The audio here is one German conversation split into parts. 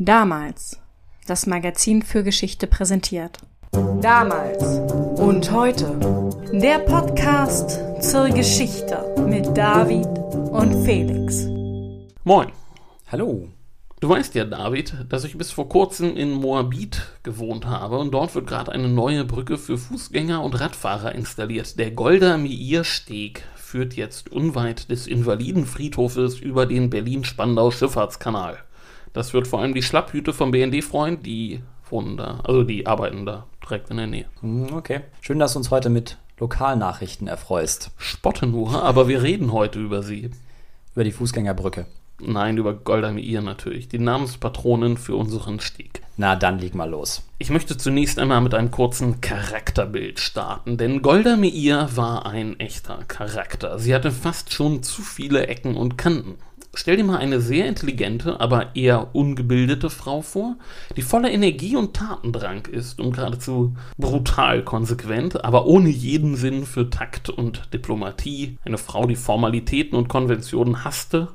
Damals. Das Magazin für Geschichte präsentiert. Damals und heute. Der Podcast zur Geschichte mit David und Felix. Moin. Hallo. Du weißt ja, David, dass ich bis vor kurzem in Moabit gewohnt habe und dort wird gerade eine neue Brücke für Fußgänger und Radfahrer installiert. Der Golda Meir Steg führt jetzt unweit des Invalidenfriedhofes über den Berlin-Spandau Schifffahrtskanal. Das wird vor allem die Schlapphüte vom BND freuen, die wohnen da, also die arbeiten da direkt in der Nähe. Hm, okay. Schön, dass du uns heute mit Lokalnachrichten erfreust. Spotte nur, aber wir reden heute über sie. Über die Fußgängerbrücke. Nein, über Golda Meir natürlich, die Namenspatronin für unseren Stieg. Na, dann leg mal los. Ich möchte zunächst einmal mit einem kurzen Charakterbild starten, denn Golda Meir war ein echter Charakter. Sie hatte fast schon zu viele Ecken und Kanten. Stell dir mal eine sehr intelligente, aber eher ungebildete Frau vor, die voller Energie und Tatendrang ist und geradezu brutal konsequent, aber ohne jeden Sinn für Takt und Diplomatie. Eine Frau, die Formalitäten und Konventionen hasste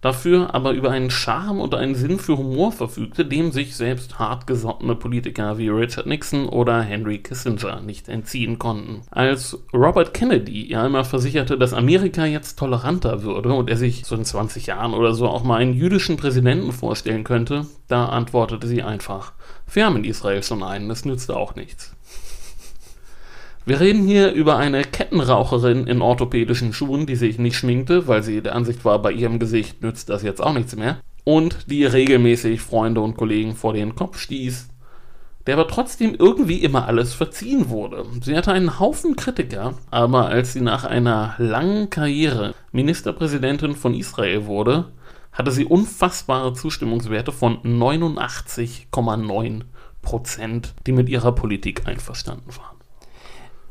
dafür aber über einen Charme und einen Sinn für Humor verfügte, dem sich selbst hartgesottene Politiker wie Richard Nixon oder Henry Kissinger nicht entziehen konnten. Als Robert Kennedy ihr einmal versicherte, dass Amerika jetzt toleranter würde und er sich so in 20 Jahren oder so auch mal einen jüdischen Präsidenten vorstellen könnte, da antwortete sie einfach, wir haben in Israel schon einen, das nützt auch nichts. Wir reden hier über eine Kettenraucherin in orthopädischen Schuhen, die sich nicht schminkte, weil sie der Ansicht war, bei ihrem Gesicht nützt das jetzt auch nichts mehr. Und die regelmäßig Freunde und Kollegen vor den Kopf stieß, der aber trotzdem irgendwie immer alles verziehen wurde. Sie hatte einen Haufen Kritiker, aber als sie nach einer langen Karriere Ministerpräsidentin von Israel wurde, hatte sie unfassbare Zustimmungswerte von 89,9 Prozent, die mit ihrer Politik einverstanden waren.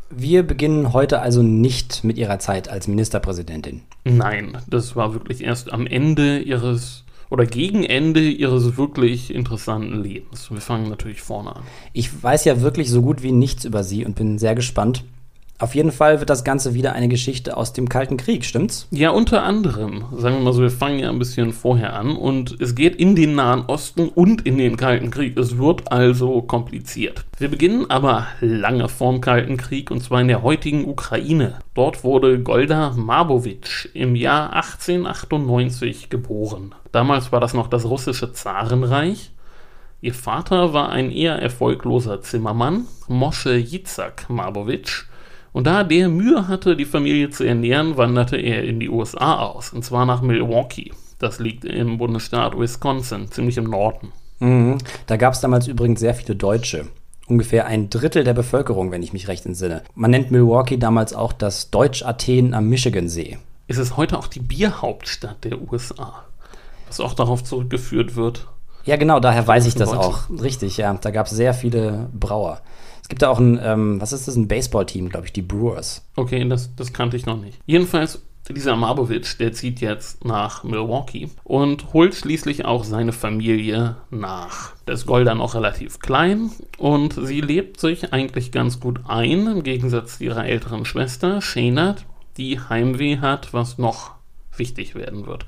Wir beginnen heute also nicht mit ihrer Zeit als Ministerpräsidentin. Nein, das war wirklich erst am Ende ihres oder gegen Ende ihres wirklich interessanten Lebens. Wir fangen natürlich vorne an. Ich weiß ja wirklich so gut wie nichts über sie und bin sehr gespannt. Auf jeden Fall wird das Ganze wieder eine Geschichte aus dem Kalten Krieg, stimmt's? Ja, unter anderem. Sagen wir mal so, wir fangen ja ein bisschen vorher an und es geht in den Nahen Osten und in den Kalten Krieg. Es wird also kompliziert. Wir beginnen aber lange vorm Kalten Krieg und zwar in der heutigen Ukraine. Dort wurde Golda Marbowitsch im Jahr 1898 geboren. Damals war das noch das russische Zarenreich. Ihr Vater war ein eher erfolgloser Zimmermann, Mosche Yitzhak Marbowitsch, und da der Mühe hatte, die Familie zu ernähren, wanderte er in die USA aus, und zwar nach Milwaukee. Das liegt im Bundesstaat Wisconsin, ziemlich im Norden. Mhm. Da gab es damals übrigens sehr viele Deutsche. Ungefähr ein Drittel der Bevölkerung, wenn ich mich recht entsinne. Man nennt Milwaukee damals auch das Deutsch-Athen am Michigansee. Es ist heute auch die Bierhauptstadt der USA, was auch darauf zurückgeführt wird. Ja, genau, daher weiß ich das auch. Richtig, ja. Da gab es sehr viele Brauer. Gibt da auch ein, ähm, was ist das, ein Baseballteam, glaube ich, die Brewers. Okay, das, das kannte ich noch nicht. Jedenfalls, dieser Marbowitsch, der zieht jetzt nach Milwaukee und holt schließlich auch seine Familie nach. Das Golda noch relativ klein und sie lebt sich eigentlich ganz gut ein, im Gegensatz zu ihrer älteren Schwester, Shenat, die Heimweh hat, was noch wichtig werden wird.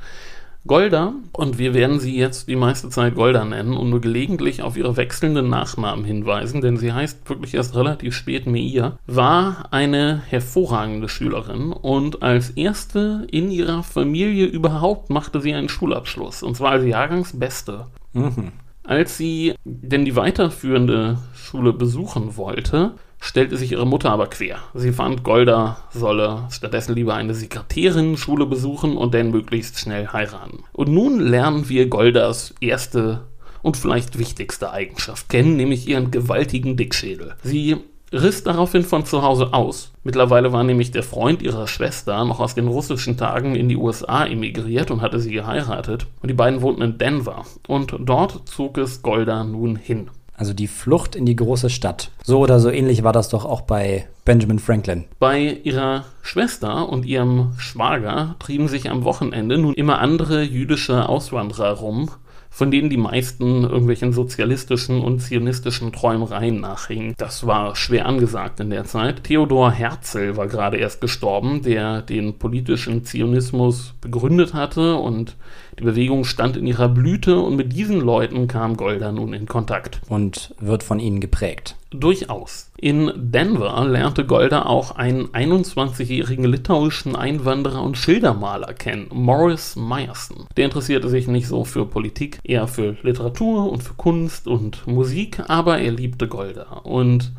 Golda, und wir werden sie jetzt die meiste Zeit Golda nennen und nur gelegentlich auf ihre wechselnden Nachnamen hinweisen, denn sie heißt wirklich erst relativ spät Meir, war eine hervorragende Schülerin und als erste in ihrer Familie überhaupt machte sie einen Schulabschluss, und zwar als Jahrgangsbeste. Mhm. Als sie denn die weiterführende Schule besuchen wollte, stellte sich ihre Mutter aber quer. Sie fand, Golda solle stattdessen lieber eine Sekretärinnenschule besuchen und dann möglichst schnell heiraten. Und nun lernen wir Goldas erste und vielleicht wichtigste Eigenschaft kennen, nämlich ihren gewaltigen Dickschädel. Sie riss daraufhin von zu Hause aus. Mittlerweile war nämlich der Freund ihrer Schwester noch aus den russischen Tagen in die USA emigriert und hatte sie geheiratet. Und die beiden wohnten in Denver. Und dort zog es Golda nun hin. Also die Flucht in die große Stadt. So oder so ähnlich war das doch auch bei Benjamin Franklin. Bei ihrer Schwester und ihrem Schwager trieben sich am Wochenende nun immer andere jüdische Auswanderer rum, von denen die meisten irgendwelchen sozialistischen und zionistischen Träumereien nachhingen. Das war schwer angesagt in der Zeit. Theodor Herzl war gerade erst gestorben, der den politischen Zionismus begründet hatte und die Bewegung stand in ihrer Blüte und mit diesen Leuten kam Golda nun in Kontakt. Und wird von ihnen geprägt. Durchaus. In Denver lernte Golda auch einen 21-jährigen litauischen Einwanderer und Schildermaler kennen, Morris Meyerson. Der interessierte sich nicht so für Politik, eher für Literatur und für Kunst und Musik, aber er liebte Golda. Und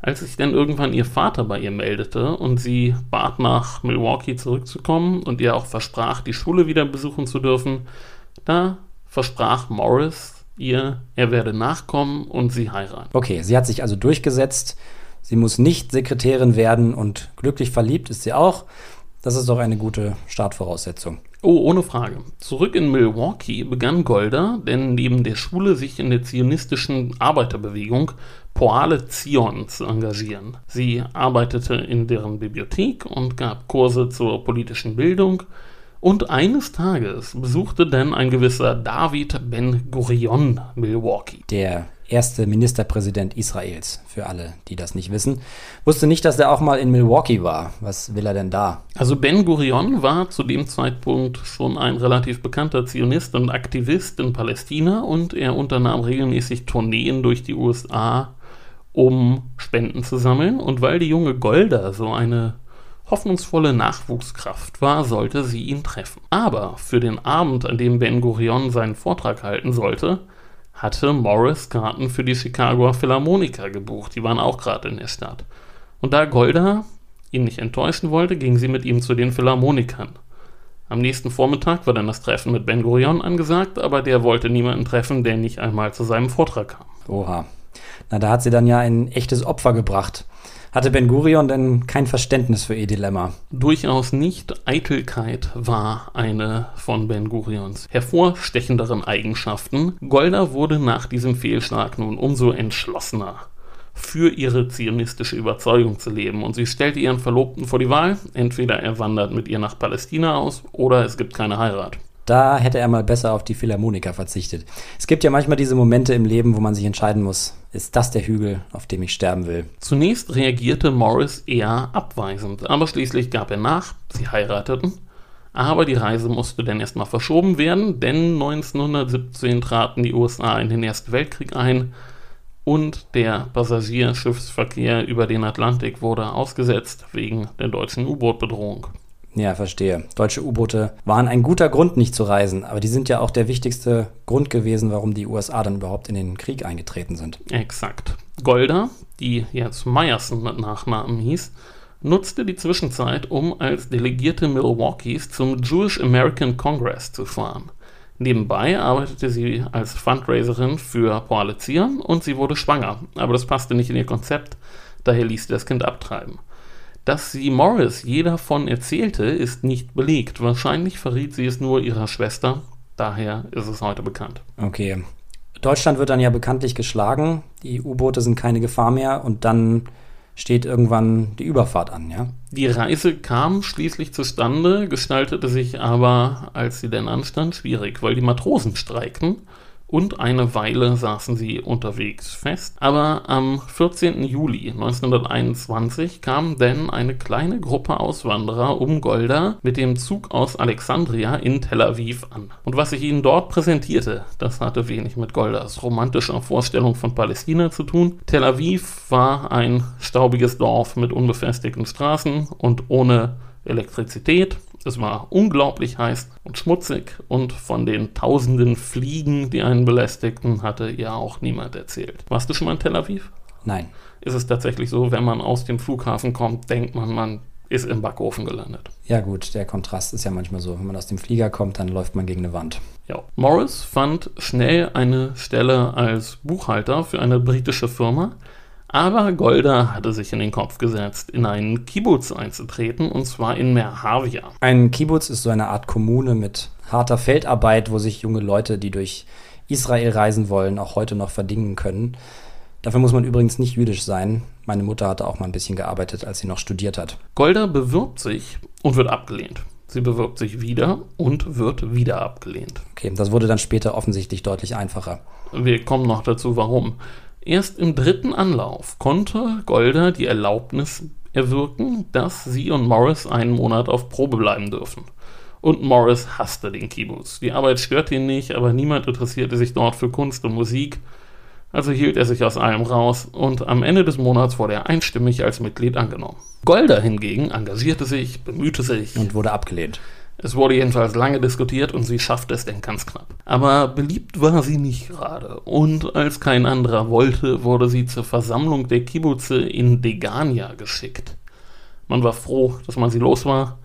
als sich dann irgendwann ihr Vater bei ihr meldete und sie bat nach Milwaukee zurückzukommen und ihr auch versprach, die Schule wieder besuchen zu dürfen, da versprach Morris ihr, er werde nachkommen und sie heiraten. Okay, sie hat sich also durchgesetzt. Sie muss nicht Sekretärin werden und glücklich verliebt ist sie auch. Das ist doch eine gute Startvoraussetzung. Oh, ohne Frage. Zurück in Milwaukee begann Golda, denn neben der Schule sich in der zionistischen Arbeiterbewegung Poale Zion zu engagieren. Sie arbeitete in deren Bibliothek und gab Kurse zur politischen Bildung. Und eines Tages besuchte dann ein gewisser David Ben Gurion Milwaukee. Der erste Ministerpräsident Israels, für alle, die das nicht wissen. Wusste nicht, dass er auch mal in Milwaukee war. Was will er denn da? Also Ben Gurion war zu dem Zeitpunkt schon ein relativ bekannter Zionist und Aktivist in Palästina und er unternahm regelmäßig Tourneen durch die USA, um Spenden zu sammeln. Und weil die junge Golda so eine hoffnungsvolle Nachwuchskraft war, sollte sie ihn treffen. Aber für den Abend, an dem Ben Gurion seinen Vortrag halten sollte, hatte Morris Karten für die Chicagoer Philharmoniker gebucht. Die waren auch gerade in der Stadt. Und da Golda ihn nicht enttäuschen wollte, ging sie mit ihm zu den Philharmonikern. Am nächsten Vormittag war dann das Treffen mit Ben Gurion angesagt, aber der wollte niemanden treffen, der nicht einmal zu seinem Vortrag kam. Oha. Na, da hat sie dann ja ein echtes Opfer gebracht. Hatte Ben Gurion denn kein Verständnis für ihr Dilemma? Durchaus nicht. Eitelkeit war eine von Ben Gurions hervorstechenderen Eigenschaften. Golda wurde nach diesem Fehlschlag nun umso entschlossener für ihre zionistische Überzeugung zu leben. Und sie stellte ihren Verlobten vor die Wahl, entweder er wandert mit ihr nach Palästina aus oder es gibt keine Heirat. Da hätte er mal besser auf die Philharmoniker verzichtet. Es gibt ja manchmal diese Momente im Leben, wo man sich entscheiden muss, ist das der Hügel, auf dem ich sterben will? Zunächst reagierte Morris eher abweisend, aber schließlich gab er nach, sie heirateten. Aber die Reise musste dann erstmal verschoben werden, denn 1917 traten die USA in den Ersten Weltkrieg ein und der Passagierschiffsverkehr über den Atlantik wurde ausgesetzt wegen der deutschen U-Boot-Bedrohung. Ja, verstehe. Deutsche U-Boote waren ein guter Grund, nicht zu reisen, aber die sind ja auch der wichtigste Grund gewesen, warum die USA dann überhaupt in den Krieg eingetreten sind. Exakt. Golda, die jetzt Meyerson mit Nachnamen hieß, nutzte die Zwischenzeit, um als Delegierte Milwaukees zum Jewish American Congress zu fahren. Nebenbei arbeitete sie als Fundraiserin für Koalition und sie wurde schwanger, aber das passte nicht in ihr Konzept, daher ließ sie das Kind abtreiben. Dass sie Morris je davon erzählte, ist nicht belegt. Wahrscheinlich verriet sie es nur ihrer Schwester. Daher ist es heute bekannt. Okay. Deutschland wird dann ja bekanntlich geschlagen. Die U-Boote sind keine Gefahr mehr und dann steht irgendwann die Überfahrt an, ja? Die Reise kam schließlich zustande, gestaltete sich aber, als sie denn anstand, schwierig, weil die Matrosen streikten und eine Weile saßen sie unterwegs fest. Aber am 14. Juli 1921 kam denn eine kleine Gruppe Auswanderer um Golda mit dem Zug aus Alexandria in Tel Aviv an. Und was sich ihnen dort präsentierte, das hatte wenig mit Goldas romantischer Vorstellung von Palästina zu tun. Tel Aviv war ein staubiges Dorf mit unbefestigten Straßen und ohne Elektrizität es war unglaublich heiß und schmutzig und von den tausenden Fliegen, die einen belästigten, hatte ja auch niemand erzählt. Warst du schon mal in Tel Aviv? Nein. Ist es tatsächlich so, wenn man aus dem Flughafen kommt, denkt man, man ist im Backofen gelandet. Ja gut, der Kontrast ist ja manchmal so. Wenn man aus dem Flieger kommt, dann läuft man gegen eine Wand. Ja. Morris fand schnell eine Stelle als Buchhalter für eine britische Firma, aber Golda hatte sich in den Kopf gesetzt, in einen Kibbutz einzutreten, und zwar in Merhavia. Ein Kibbutz ist so eine Art Kommune mit harter Feldarbeit, wo sich junge Leute, die durch Israel reisen wollen, auch heute noch verdingen können. Dafür muss man übrigens nicht jüdisch sein. Meine Mutter hatte auch mal ein bisschen gearbeitet, als sie noch studiert hat. Golda bewirbt sich und wird abgelehnt. Sie bewirbt sich wieder und wird wieder abgelehnt. Okay, das wurde dann später offensichtlich deutlich einfacher. Wir kommen noch dazu, warum. Erst im dritten Anlauf konnte Golda die Erlaubnis erwirken, dass sie und Morris einen Monat auf Probe bleiben dürfen. Und Morris hasste den Kibbutz. Die Arbeit störte ihn nicht, aber niemand interessierte sich dort für Kunst und Musik. Also hielt er sich aus allem raus und am Ende des Monats wurde er einstimmig als Mitglied angenommen. Golda hingegen engagierte sich, bemühte sich. Und wurde abgelehnt. Es wurde jedenfalls lange diskutiert und sie schaffte es denn ganz knapp. Aber beliebt war sie nicht gerade. Und als kein anderer wollte, wurde sie zur Versammlung der Kibbutze in Degania geschickt. Man war froh, dass man sie los war.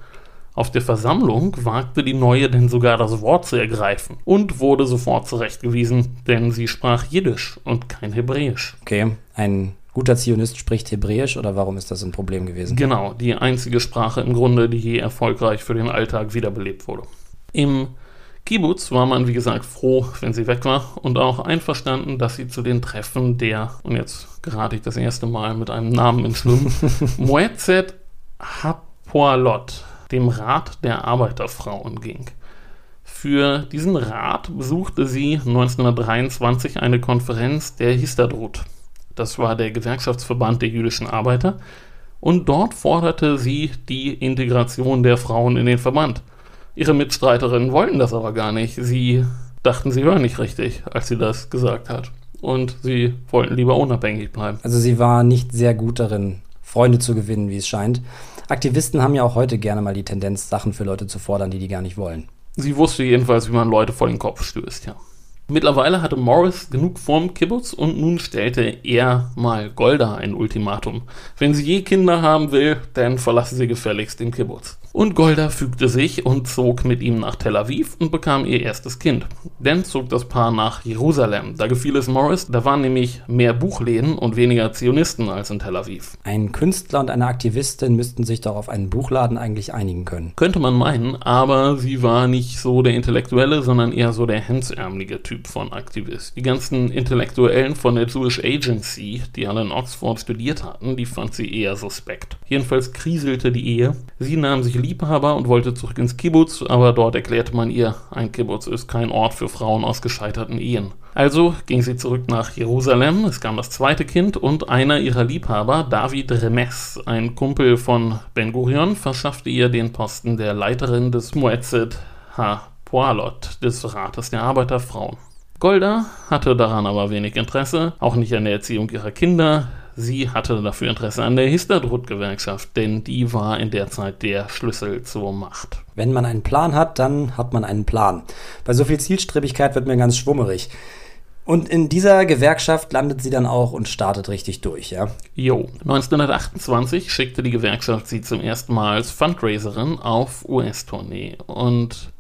Auf der Versammlung wagte die Neue denn sogar das Wort zu ergreifen und wurde sofort zurechtgewiesen, denn sie sprach Jiddisch und kein Hebräisch. Okay, ein guter Zionist spricht Hebräisch oder warum ist das ein Problem gewesen? Genau, die einzige Sprache im Grunde, die je erfolgreich für den Alltag wiederbelebt wurde. Im Kibbutz war man, wie gesagt, froh, wenn sie weg war und auch einverstanden, dass sie zu den Treffen der, und jetzt gerate ich das erste Mal mit einem Namen ins Schwimmen, Moetzet Hapoalot, dem Rat der Arbeiterfrauen, ging. Für diesen Rat besuchte sie 1923 eine Konferenz der Histadrut. Das war der Gewerkschaftsverband der jüdischen Arbeiter. Und dort forderte sie die Integration der Frauen in den Verband. Ihre Mitstreiterinnen wollten das aber gar nicht. Sie dachten, sie hören nicht richtig, als sie das gesagt hat. Und sie wollten lieber unabhängig bleiben. Also sie war nicht sehr gut darin, Freunde zu gewinnen, wie es scheint. Aktivisten haben ja auch heute gerne mal die Tendenz, Sachen für Leute zu fordern, die die gar nicht wollen. Sie wusste jedenfalls, wie man Leute vor den Kopf stößt, ja. Mittlerweile hatte Morris genug vorm Kibbutz und nun stellte er mal Golda ein Ultimatum. Wenn sie je Kinder haben will, dann verlasse sie gefälligst den Kibbutz. Und Golda fügte sich und zog mit ihm nach Tel Aviv und bekam ihr erstes Kind. Dann zog das Paar nach Jerusalem. Da gefiel es Morris, da waren nämlich mehr Buchläden und weniger Zionisten als in Tel Aviv. Ein Künstler und eine Aktivistin müssten sich doch auf einen Buchladen eigentlich einigen können. Könnte man meinen, aber sie war nicht so der Intellektuelle, sondern eher so der hemsärmelige Typ von Aktivist. Die ganzen Intellektuellen von der Jewish Agency, die alle in Oxford studiert hatten, die fand sie eher suspekt. Jedenfalls kriselte die Ehe. Sie nahm sich Liebhaber und wollte zurück ins Kibbutz, aber dort erklärte man ihr, ein Kibbutz ist kein Ort für Frauen aus gescheiterten Ehen. Also ging sie zurück nach Jerusalem, es kam das zweite Kind und einer ihrer Liebhaber, David Remes, ein Kumpel von Ben Gurion, verschaffte ihr den Posten der Leiterin des Moetzet Ha-Poalot, des Rates der Arbeiterfrauen. Golda hatte daran aber wenig Interesse, auch nicht an der Erziehung ihrer Kinder. Sie hatte dafür Interesse an der Histadrut-Gewerkschaft, denn die war in der Zeit der Schlüssel zur Macht. Wenn man einen Plan hat, dann hat man einen Plan. Bei so viel Zielstrebigkeit wird mir ganz schwummerig. Und in dieser Gewerkschaft landet sie dann auch und startet richtig durch, ja? Jo. 1928 schickte die Gewerkschaft sie zum ersten Mal als Fundraiserin auf US-Tournee. Und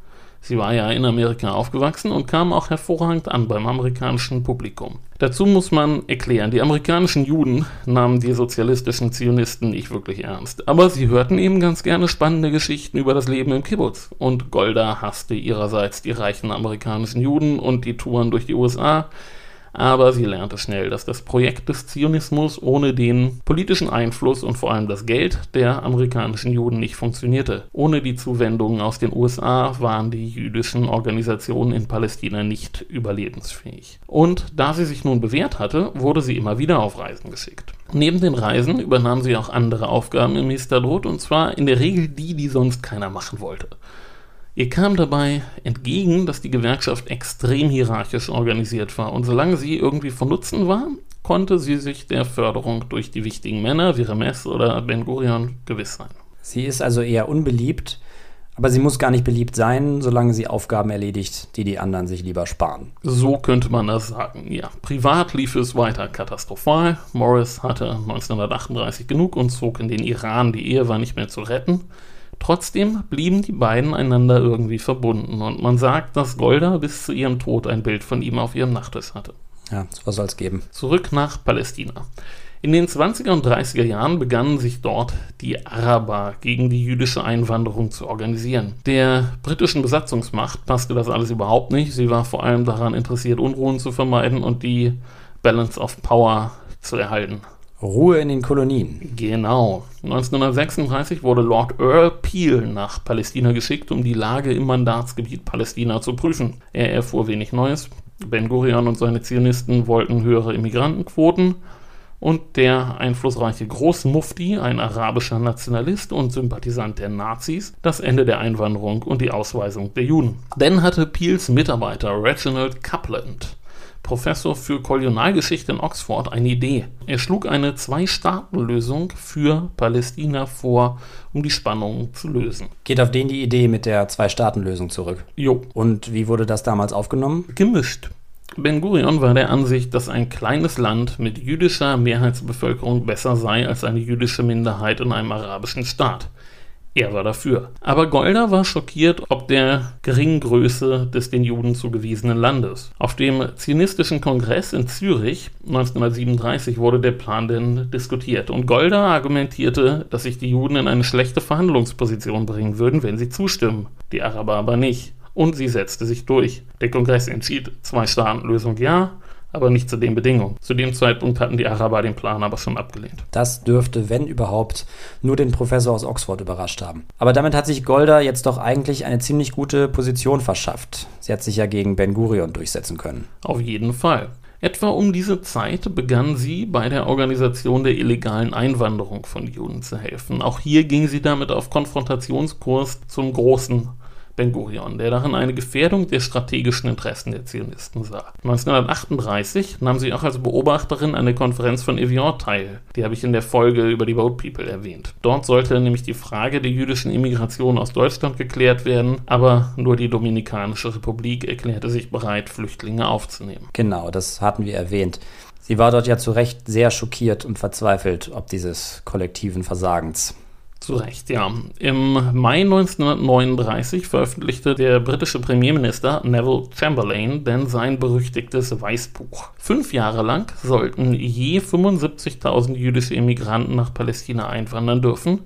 Sie war ja in Amerika aufgewachsen und kam auch hervorragend an beim amerikanischen Publikum. Dazu muss man erklären, die amerikanischen Juden nahmen die sozialistischen Zionisten nicht wirklich ernst, aber sie hörten eben ganz gerne spannende Geschichten über das Leben im Kibbutz. Und Golda hasste ihrerseits die reichen amerikanischen Juden und die Touren durch die USA, aber sie lernte schnell, dass das Projekt des Zionismus ohne den politischen Einfluss und vor allem das Geld der amerikanischen Juden nicht funktionierte. Ohne die Zuwendungen aus den USA waren die jüdischen Organisationen in Palästina nicht überlebensfähig. Und da sie sich nun bewährt hatte, wurde sie immer wieder auf Reisen geschickt. Neben den Reisen übernahm sie auch andere Aufgaben im Histadrut und zwar in der Regel die, die sonst keiner machen wollte. Ihr kam dabei entgegen, dass die Gewerkschaft extrem hierarchisch organisiert war und solange sie irgendwie von Nutzen war, konnte sie sich der Förderung durch die wichtigen Männer wie Remes oder Ben Gurion gewiss sein. Sie ist also eher unbeliebt, aber sie muss gar nicht beliebt sein, solange sie Aufgaben erledigt, die die anderen sich lieber sparen. So könnte man das sagen, ja. Privat lief es weiter katastrophal. Morris hatte 1938 genug und zog in den Iran. Die Ehe war nicht mehr zu retten. Trotzdem blieben die beiden einander irgendwie verbunden und man sagt, dass Golda bis zu ihrem Tod ein Bild von ihm auf ihrem Nachttisch hatte. Ja, was soll es geben? Zurück nach Palästina. In den 20er und 30er Jahren begannen sich dort die Araber gegen die jüdische Einwanderung zu organisieren. Der britischen Besatzungsmacht passte das alles überhaupt nicht. Sie war vor allem daran interessiert, Unruhen zu vermeiden und die Balance of Power zu erhalten. Ruhe in den Kolonien. Genau. 1936 wurde Lord Earl Peel nach Palästina geschickt, um die Lage im Mandatsgebiet Palästina zu prüfen. Er erfuhr wenig Neues. Ben Gurion und seine Zionisten wollten höhere Immigrantenquoten und der einflussreiche Großmufti, ein arabischer Nationalist und Sympathisant der Nazis, das Ende der Einwanderung und die Ausweisung der Juden. Dann hatte Peels Mitarbeiter Reginald Coupland Professor für Kolonialgeschichte in Oxford eine Idee. Er schlug eine Zwei-Staaten-Lösung für Palästina vor, um die Spannungen zu lösen. Geht auf den die Idee mit der Zwei-Staaten-Lösung zurück. Jo. Und wie wurde das damals aufgenommen? Gemischt. Ben Gurion war der Ansicht, dass ein kleines Land mit jüdischer Mehrheitsbevölkerung besser sei als eine jüdische Minderheit in einem arabischen Staat. Er war dafür. Aber Golda war schockiert ob der geringen Größe des den Juden zugewiesenen Landes. Auf dem Zionistischen Kongress in Zürich 1937 wurde der Plan denn diskutiert und Golda argumentierte, dass sich die Juden in eine schlechte Verhandlungsposition bringen würden, wenn sie zustimmen, die Araber aber nicht. Und sie setzte sich durch. Der Kongress entschied Zwei-Staaten-Lösung ja, aber nicht zu den Bedingungen. Zu dem Zeitpunkt hatten die Araber den Plan aber schon abgelehnt. Das dürfte, wenn überhaupt, nur den Professor aus Oxford überrascht haben. Aber damit hat sich Golda jetzt doch eigentlich eine ziemlich gute Position verschafft. Sie hat sich ja gegen Ben Gurion durchsetzen können. Auf jeden Fall. Etwa um diese Zeit begann sie bei der Organisation der illegalen Einwanderung von Juden zu helfen. Auch hier ging sie damit auf Konfrontationskurs zum großen Ben Gurion, der darin eine Gefährdung der strategischen Interessen der Zionisten sah. 1938 nahm sie auch als Beobachterin an der Konferenz von Evian teil. Die habe ich in der Folge über die Boat People erwähnt. Dort sollte nämlich die Frage der jüdischen Immigration aus Deutschland geklärt werden, aber nur die Dominikanische Republik erklärte sich bereit, Flüchtlinge aufzunehmen. Genau, das hatten wir erwähnt. Sie war dort ja zu Recht sehr schockiert und verzweifelt ob dieses kollektiven Versagens. Zu Recht, ja. Im Mai 1939 veröffentlichte der britische Premierminister Neville Chamberlain denn sein berüchtigtes Weißbuch. Fünf Jahre lang sollten je 75.000 jüdische Immigranten nach Palästina einwandern dürfen.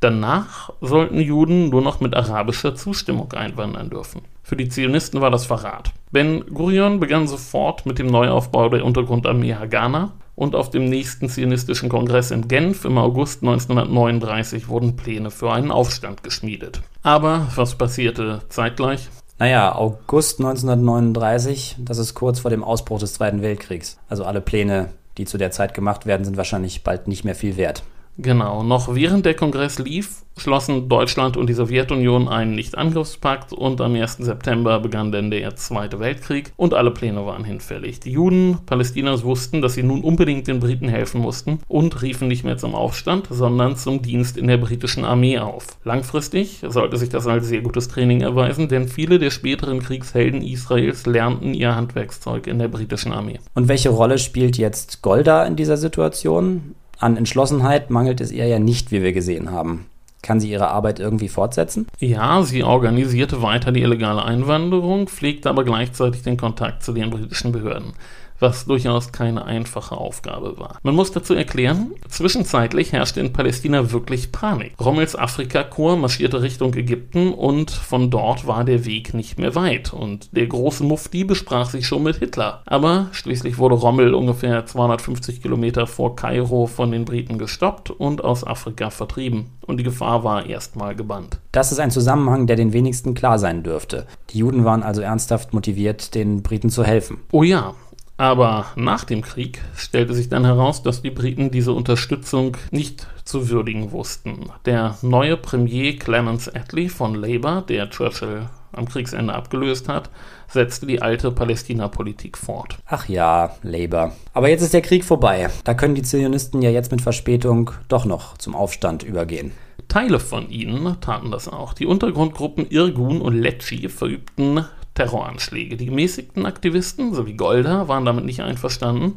Danach sollten Juden nur noch mit arabischer Zustimmung einwandern dürfen. Für die Zionisten war das Verrat. Ben Gurion begann sofort mit dem Neuaufbau der Untergrundarmee Haganah und auf dem nächsten zionistischen Kongress in Genf im August 1939 wurden Pläne für einen Aufstand geschmiedet. Aber was passierte zeitgleich? Naja, August 1939, das ist kurz vor dem Ausbruch des Zweiten Weltkriegs. Also alle Pläne, die zu der Zeit gemacht werden, sind wahrscheinlich bald nicht mehr viel wert. Genau, noch während der Kongress lief, schlossen Deutschland und die Sowjetunion einen Nichtangriffspakt und am 1. September begann dann der Zweite Weltkrieg und alle Pläne waren hinfällig. Die Juden Palästinas wussten, dass sie nun unbedingt den Briten helfen mussten und riefen nicht mehr zum Aufstand, sondern zum Dienst in der britischen Armee auf. Langfristig sollte sich das als sehr gutes Training erweisen, denn viele der späteren Kriegshelden Israels lernten ihr Handwerkszeug in der britischen Armee. Und welche Rolle spielt jetzt Golda in dieser Situation? An Entschlossenheit mangelt es ihr ja nicht, wie wir gesehen haben. Kann sie ihre Arbeit irgendwie fortsetzen? Ja, sie organisierte weiter die illegale Einwanderung, pflegte aber gleichzeitig den Kontakt zu den britischen Behörden was durchaus keine einfache Aufgabe war. Man muss dazu erklären, zwischenzeitlich herrschte in Palästina wirklich Panik. Rommels Afrikakorps marschierte Richtung Ägypten und von dort war der Weg nicht mehr weit und der große Mufti besprach sich schon mit Hitler. Aber schließlich wurde Rommel ungefähr 250 Kilometer vor Kairo von den Briten gestoppt und aus Afrika vertrieben und die Gefahr war erstmal gebannt. Das ist ein Zusammenhang, der den wenigsten klar sein dürfte. Die Juden waren also ernsthaft motiviert, den Briten zu helfen. Oh ja, aber nach dem Krieg stellte sich dann heraus, dass die Briten diese Unterstützung nicht zu würdigen wussten. Der neue Premier Clemens Attlee von Labour, der Churchill am Kriegsende abgelöst hat, setzte die alte Palästina-Politik fort. Ach ja, Labour. Aber jetzt ist der Krieg vorbei. Da können die Zionisten ja jetzt mit Verspätung doch noch zum Aufstand übergehen. Teile von ihnen taten das auch. Die Untergrundgruppen Irgun und Lecci verübten Terroranschläge. Die gemäßigten Aktivisten sowie Golda waren damit nicht einverstanden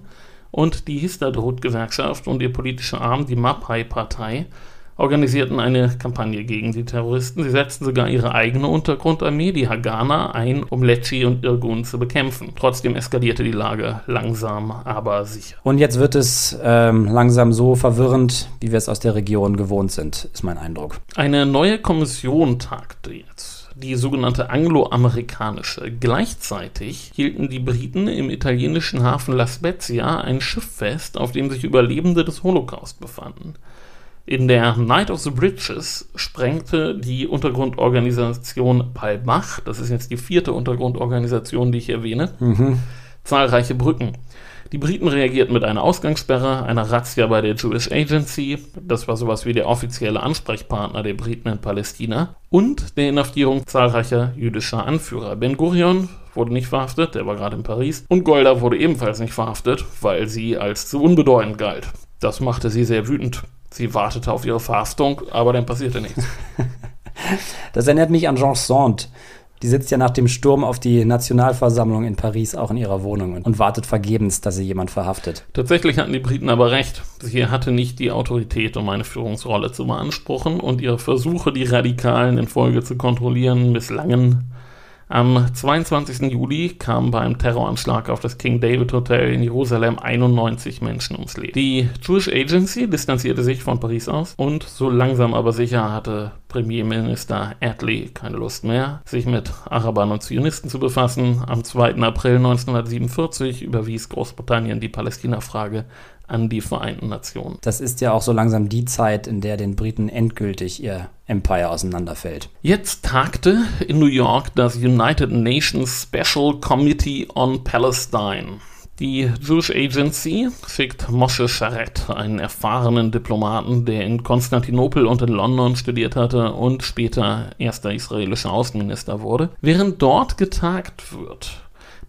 und die Histadrut-Gewerkschaft und ihr politischer Arm, die Mapai-Partei, organisierten eine Kampagne gegen die Terroristen. Sie setzten sogar ihre eigene Untergrundarmee, die Hagana, ein, um Lecce und Irgun zu bekämpfen. Trotzdem eskalierte die Lage langsam, aber sicher. Und jetzt wird es ähm, langsam so verwirrend, wie wir es aus der Region gewohnt sind, ist mein Eindruck. Eine neue Kommission tagte jetzt die sogenannte angloamerikanische. Gleichzeitig hielten die Briten im italienischen Hafen La Spezia ein Schiff fest, auf dem sich Überlebende des Holocaust befanden. In der Night of the Bridges sprengte die Untergrundorganisation Palmach, das ist jetzt die vierte Untergrundorganisation, die ich erwähne, mhm. zahlreiche Brücken. Die Briten reagierten mit einer Ausgangssperre, einer Razzia bei der Jewish Agency, das war sowas wie der offizielle Ansprechpartner der Briten in Palästina, und der Inhaftierung zahlreicher jüdischer Anführer. Ben Gurion wurde nicht verhaftet, der war gerade in Paris, und Golda wurde ebenfalls nicht verhaftet, weil sie als zu unbedeutend galt. Das machte sie sehr wütend. Sie wartete auf ihre Verhaftung, aber dann passierte nichts. Das erinnert mich an Jean Sand. Die sitzt ja nach dem Sturm auf die Nationalversammlung in Paris auch in ihrer Wohnung und wartet vergebens, dass sie jemand verhaftet. Tatsächlich hatten die Briten aber recht. Sie hatte nicht die Autorität, um eine Führungsrolle zu beanspruchen und ihre Versuche, die Radikalen in Folge zu kontrollieren, misslangen. Am 22. Juli kamen beim Terroranschlag auf das King David Hotel in Jerusalem 91 Menschen ums Leben. Die Jewish Agency distanzierte sich von Paris aus und so langsam aber sicher hatte Premierminister Attlee keine Lust mehr, sich mit Arabern und Zionisten zu befassen. Am 2. April 1947 überwies Großbritannien die Palästina-Frage an die Vereinten Nationen. Das ist ja auch so langsam die Zeit, in der den Briten endgültig ihr Empire auseinanderfällt. Jetzt tagte in New York das United Nations Special Committee on Palestine. Die Jewish Agency schickt Moshe Sharet, einen erfahrenen Diplomaten, der in Konstantinopel und in London studiert hatte und später erster israelischer Außenminister wurde. Während dort getagt wird,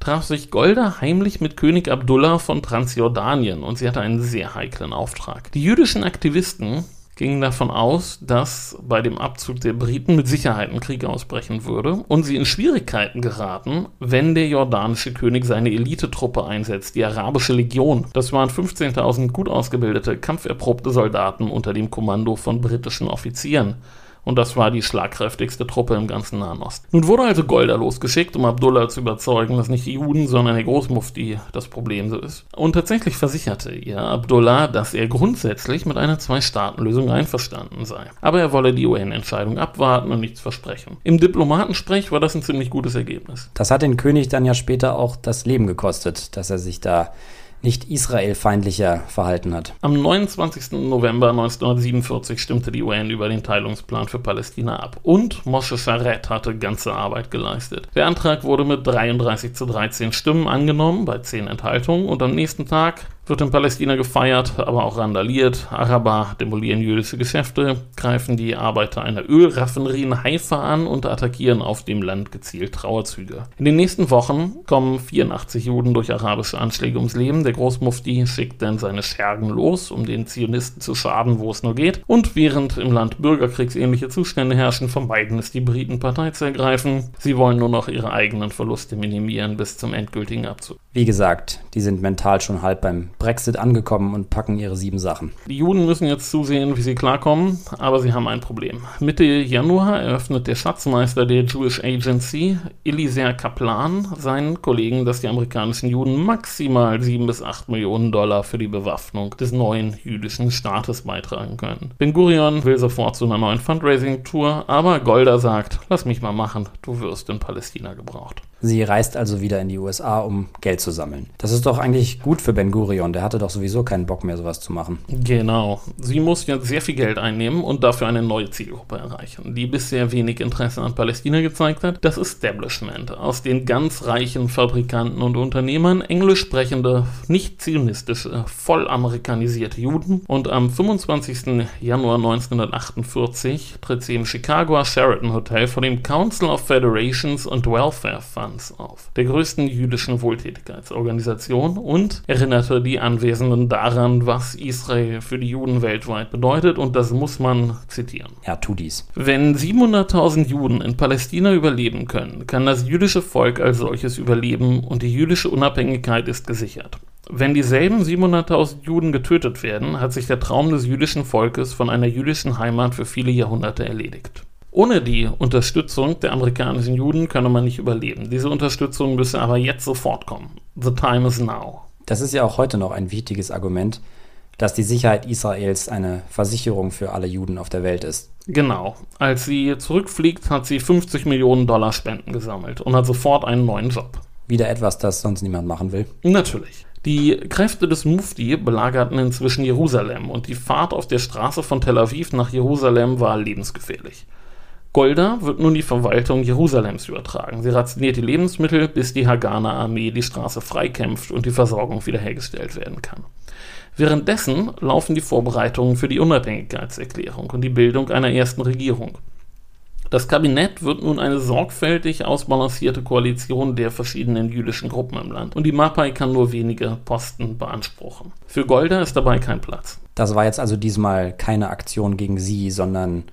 traf sich Golda heimlich mit König Abdullah von Transjordanien und sie hatte einen sehr heiklen Auftrag. Die jüdischen Aktivisten gingen davon aus, dass bei dem Abzug der Briten mit Sicherheit ein Krieg ausbrechen würde und sie in Schwierigkeiten geraten, wenn der jordanische König seine Elitetruppe einsetzt, die arabische Legion. Das waren 15.000 gut ausgebildete, kampferprobte Soldaten unter dem Kommando von britischen Offizieren und das war die schlagkräftigste Truppe im ganzen Nahen Osten. Nun wurde also Golda losgeschickt, um Abdullah zu überzeugen, dass nicht die Juden, sondern der Großmufti das Problem so ist. Und tatsächlich versicherte ihr Abdullah, dass er grundsätzlich mit einer Zwei-Staaten-Lösung einverstanden sei. Aber er wolle die UN-Entscheidung abwarten und nichts versprechen. Im Diplomatensprech war das ein ziemlich gutes Ergebnis. Das hat den König dann ja später auch das Leben gekostet, dass er sich da nicht israelfeindlicher verhalten hat. Am 29. November 1947 stimmte die UN über den Teilungsplan für Palästina ab und Moshe Sharet hatte ganze Arbeit geleistet. Der Antrag wurde mit 33 zu 13 Stimmen angenommen, bei 10 Enthaltungen und am nächsten Tag wird in Palästina gefeiert, aber auch randaliert. Araber demolieren jüdische Geschäfte, greifen die Arbeiter einer Ölraffinerie in Haifa an und attackieren auf dem Land gezielt Trauerzüge. In den nächsten Wochen kommen 84 Juden durch arabische Anschläge ums Leben. Der Großmufti schickt dann seine Schergen los, um den Zionisten zu schaden, wo es nur geht. Und während im Land bürgerkriegsähnliche Zustände herrschen, vermeiden es die Briten, Partei zu ergreifen. Sie wollen nur noch ihre eigenen Verluste minimieren bis zum endgültigen Abzug. Wie gesagt, die sind mental schon halb beim Brexit angekommen und packen ihre sieben Sachen. Die Juden müssen jetzt zusehen, wie sie klarkommen, aber sie haben ein Problem. Mitte Januar eröffnet der Schatzmeister der Jewish Agency, Eliezer Kaplan, seinen Kollegen, dass die amerikanischen Juden maximal sieben bis acht Millionen Dollar für die Bewaffnung des neuen jüdischen Staates beitragen können. Ben Gurion will sofort zu einer neuen Fundraising-Tour, aber Golda sagt, lass mich mal machen, du wirst in Palästina gebraucht. Sie reist also wieder in die USA, um Geld zu sammeln. Das ist doch eigentlich gut für Ben Gurion. Der hatte doch sowieso keinen Bock mehr, sowas zu machen. Genau. Sie muss jetzt sehr viel Geld einnehmen und dafür eine neue Zielgruppe erreichen, die bisher wenig Interesse an Palästina gezeigt hat. Das Establishment aus den ganz reichen Fabrikanten und Unternehmern, englisch sprechende, nicht zionistische, voll amerikanisierte Juden. Und am 25. Januar 1948 tritt sie im Chicagoer Sheraton Hotel vor dem Council of Federations and Welfare Fund Allianz auf, der größten jüdischen Wohltätigkeitsorganisation, und erinnerte die Anwesenden daran, was Israel für die Juden weltweit bedeutet, und das muss man zitieren. Ja, tu dies. Wenn 700.000 Juden in Palästina überleben können, kann das jüdische Volk als solches überleben und die jüdische Unabhängigkeit ist gesichert. Wenn dieselben 700.000 Juden getötet werden, hat sich der Traum des jüdischen Volkes von einer jüdischen Heimat für viele Jahrhunderte erledigt. Ohne die Unterstützung der amerikanischen Juden könne man nicht überleben. Diese Unterstützung müsse aber jetzt sofort kommen. The time is now. Das ist ja auch heute noch ein wichtiges Argument. dass die Sicherheit Israels eine Versicherung für alle Juden auf der Welt ist. Genau. Als sie zurückfliegt, hat sie 50 Millionen Dollar Spenden gesammelt und hat sofort einen neuen Job. Wieder etwas, das sonst niemand machen will. Natürlich. Die Kräfte des Mufti belagerten inzwischen Jerusalem und die Fahrt auf der Straße von Tel Aviv nach Jerusalem war lebensgefährlich. Golda wird nun die Verwaltung Jerusalems übertragen. Sie rationiert die Lebensmittel, bis die Hagana-Armee die Straße freikämpft und die Versorgung wiederhergestellt werden kann. Währenddessen laufen die Vorbereitungen für die Unabhängigkeitserklärung und die Bildung einer ersten Regierung. Das Kabinett wird nun eine sorgfältig ausbalancierte Koalition der verschiedenen jüdischen Gruppen im Land und die Mapai kann nur wenige Posten beanspruchen. Für Golda ist dabei kein Platz. Das war jetzt also diesmal keine Aktion gegen sie, sondern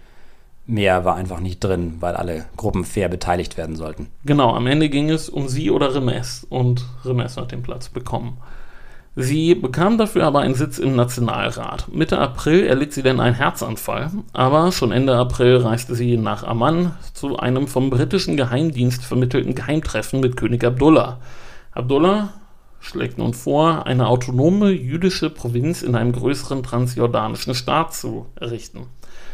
mehr war einfach nicht drin, weil alle Gruppen fair beteiligt werden sollten. Genau, am Ende ging es um sie oder Remes und Remes hat den Platz bekommen. Sie bekam dafür aber einen Sitz im Nationalrat. Mitte April erlitt sie dann einen Herzanfall, aber schon Ende April reiste sie nach Amman zu einem vom britischen Geheimdienst vermittelten Geheimtreffen mit König Abdullah. Abdullah schlägt nun vor, eine autonome jüdische Provinz in einem größeren transjordanischen Staat zu errichten.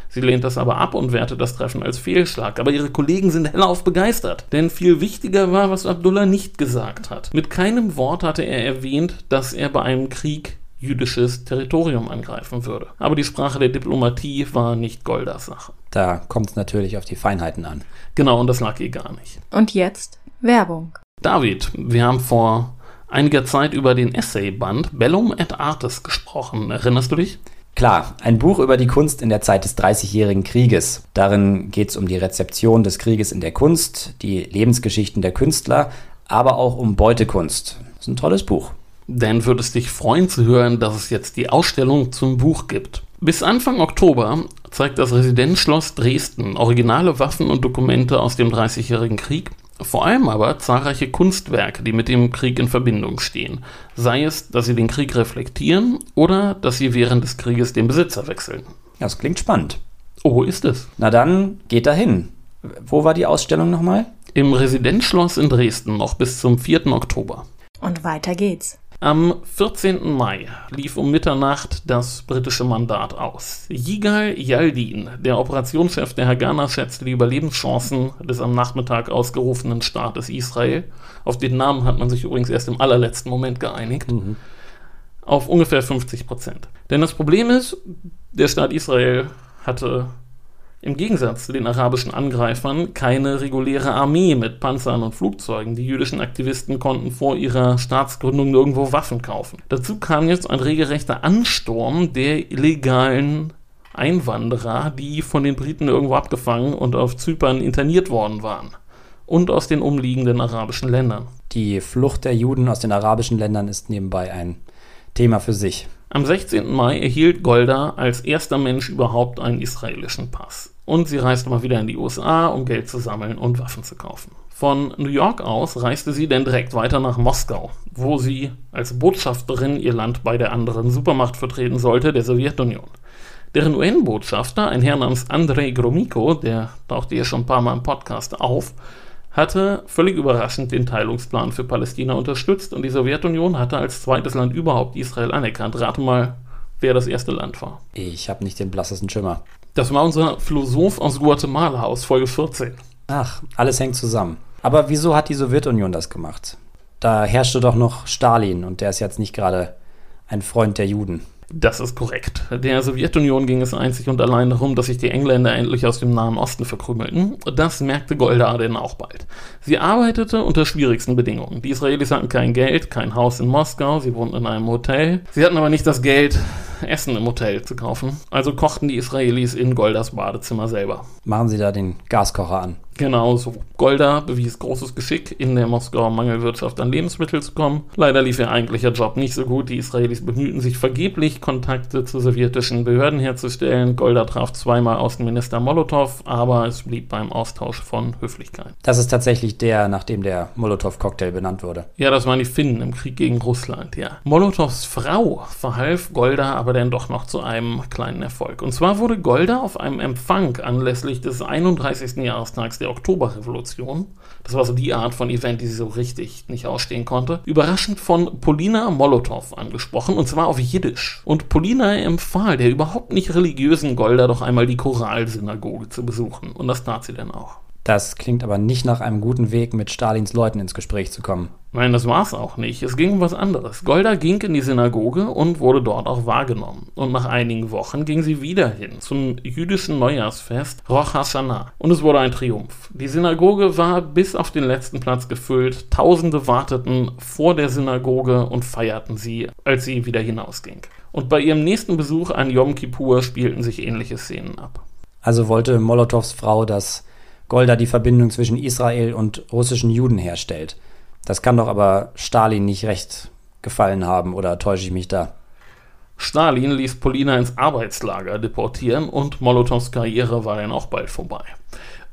Sie lehnt das aber ab und wertet das Treffen als Fehlschlag. Aber ihre Kollegen sind hellauf begeistert. Denn viel wichtiger war, was Abdullah nicht gesagt hat. Mit keinem Wort hatte er erwähnt, dass er bei einem Krieg jüdisches Territorium angreifen würde. Aber die Sprache der Diplomatie war nicht Goldas Sache. Da kommt es natürlich auf die Feinheiten an. Genau, und das lag ihr gar nicht. Und jetzt Werbung. David, wir haben vor einiger Zeit über den Essayband Bellum et Artes gesprochen. Erinnerst du dich? Klar, ein Buch über die Kunst in der Zeit des Dreißigjährigen Krieges. Darin geht es um die Rezeption des Krieges in der Kunst, die Lebensgeschichten der Künstler, aber auch um Beutekunst. Das ist ein tolles Buch. Dann würde es dich freuen zu hören, dass es jetzt die Ausstellung zum Buch gibt. Bis Anfang Oktober zeigt das Residenzschloss Dresden originale Waffen und Dokumente aus dem Dreißigjährigen Krieg vor allem aber zahlreiche Kunstwerke, die mit dem Krieg in Verbindung stehen. Sei es, dass sie den Krieg reflektieren oder dass sie während des Krieges den Besitzer wechseln. Das klingt spannend. Oh, ist es. Na dann, geht dahin. Wo war die Ausstellung nochmal? Im Residenzschloss in Dresden noch bis zum 4. Oktober. Und weiter geht's. Am 14. Mai lief um Mitternacht das britische Mandat aus. Yigal Yaldin, der Operationschef der Haganah, schätzte die Überlebenschancen des am Nachmittag ausgerufenen Staates Israel, auf den Namen hat man sich übrigens erst im allerletzten Moment geeinigt, mhm. auf ungefähr 50 Prozent. Denn das Problem ist, der Staat Israel hatte im Gegensatz zu den arabischen Angreifern keine reguläre Armee mit Panzern und Flugzeugen. Die jüdischen Aktivisten konnten vor ihrer Staatsgründung nirgendwo Waffen kaufen. Dazu kam jetzt ein regelrechter Ansturm der illegalen Einwanderer, die von den Briten irgendwo abgefangen und auf Zypern interniert worden waren. Und aus den umliegenden arabischen Ländern. Die Flucht der Juden aus den arabischen Ländern ist nebenbei ein Thema für sich. Am 16. Mai erhielt Golda als erster Mensch überhaupt einen israelischen Pass. Und sie reiste mal wieder in die USA, um Geld zu sammeln und Waffen zu kaufen. Von New York aus reiste sie dann direkt weiter nach Moskau, wo sie als Botschafterin ihr Land bei der anderen Supermacht vertreten sollte, der Sowjetunion. Deren UN-Botschafter, ein Herr namens Andrei Gromyko, der tauchte hier schon ein paar Mal im Podcast auf, hatte völlig überraschend den Teilungsplan für Palästina unterstützt und die Sowjetunion hatte als zweites Land überhaupt Israel anerkannt. Rate mal, wer das erste Land war. Ich habe nicht den blassesten Schimmer. Das war unser Philosoph aus Guatemala aus Folge 14. Ach, alles hängt zusammen. Aber wieso hat die Sowjetunion das gemacht? Da herrschte doch noch Stalin und der ist jetzt nicht gerade ein Freund der Juden. Das ist korrekt. Der Sowjetunion ging es einzig und allein darum, dass sich die Engländer endlich aus dem Nahen Osten verkrümelten. Das merkte Golda denn auch bald. Sie arbeitete unter schwierigsten Bedingungen. Die Israelis hatten kein Geld, kein Haus in Moskau, sie wohnten in einem Hotel. Sie hatten aber nicht das Geld, Essen im Hotel zu kaufen. Also kochten die Israelis in Goldas Badezimmer selber. Machen sie da den Gaskocher an. Genau so. Golda bewies großes Geschick, in der Moskauer Mangelwirtschaft an Lebensmittel zu kommen. Leider lief ihr eigentlicher Job nicht so gut. Die Israelis bemühten sich vergeblich, Kontakte zu sowjetischen Behörden herzustellen. Golda traf zweimal Außenminister Molotow, aber es blieb beim Austausch von Höflichkeit. Das ist tatsächlich der, nach dem der Molotow-Cocktail benannt wurde. Ja, das waren die Finnen im Krieg gegen Russland, ja. Molotows Frau verhalf Golda aber dann doch noch zu einem kleinen Erfolg. Und zwar wurde Golda auf einem Empfang anlässlich des 31. Jahrestags der der Oktoberrevolution, das war so die Art von Event, die sie so richtig nicht ausstehen konnte, überraschend von Polina Molotow angesprochen, und zwar auf Jiddisch. Und Polina empfahl der überhaupt nicht religiösen Golda doch einmal die Choralsynagoge zu besuchen. Und das tat sie dann auch. Das klingt aber nicht nach einem guten Weg, mit Stalins Leuten ins Gespräch zu kommen. Nein, das war es auch nicht. Es ging um was anderes. Golda ging in die Synagoge und wurde dort auch wahrgenommen. Und nach einigen Wochen ging sie wieder hin zum jüdischen Neujahrsfest Rosh Hashanah. Und es wurde ein Triumph. Die Synagoge war bis auf den letzten Platz gefüllt. Tausende warteten vor der Synagoge und feierten sie, als sie wieder hinausging. Und bei ihrem nächsten Besuch an Yom Kippur spielten sich ähnliche Szenen ab. Also wollte Molotows Frau, dass Golda die Verbindung zwischen Israel und russischen Juden herstellt. Das kann doch aber Stalin nicht recht gefallen haben, oder täusche ich mich da? Stalin ließ Polina ins Arbeitslager deportieren und Molotows Karriere war dann auch bald vorbei.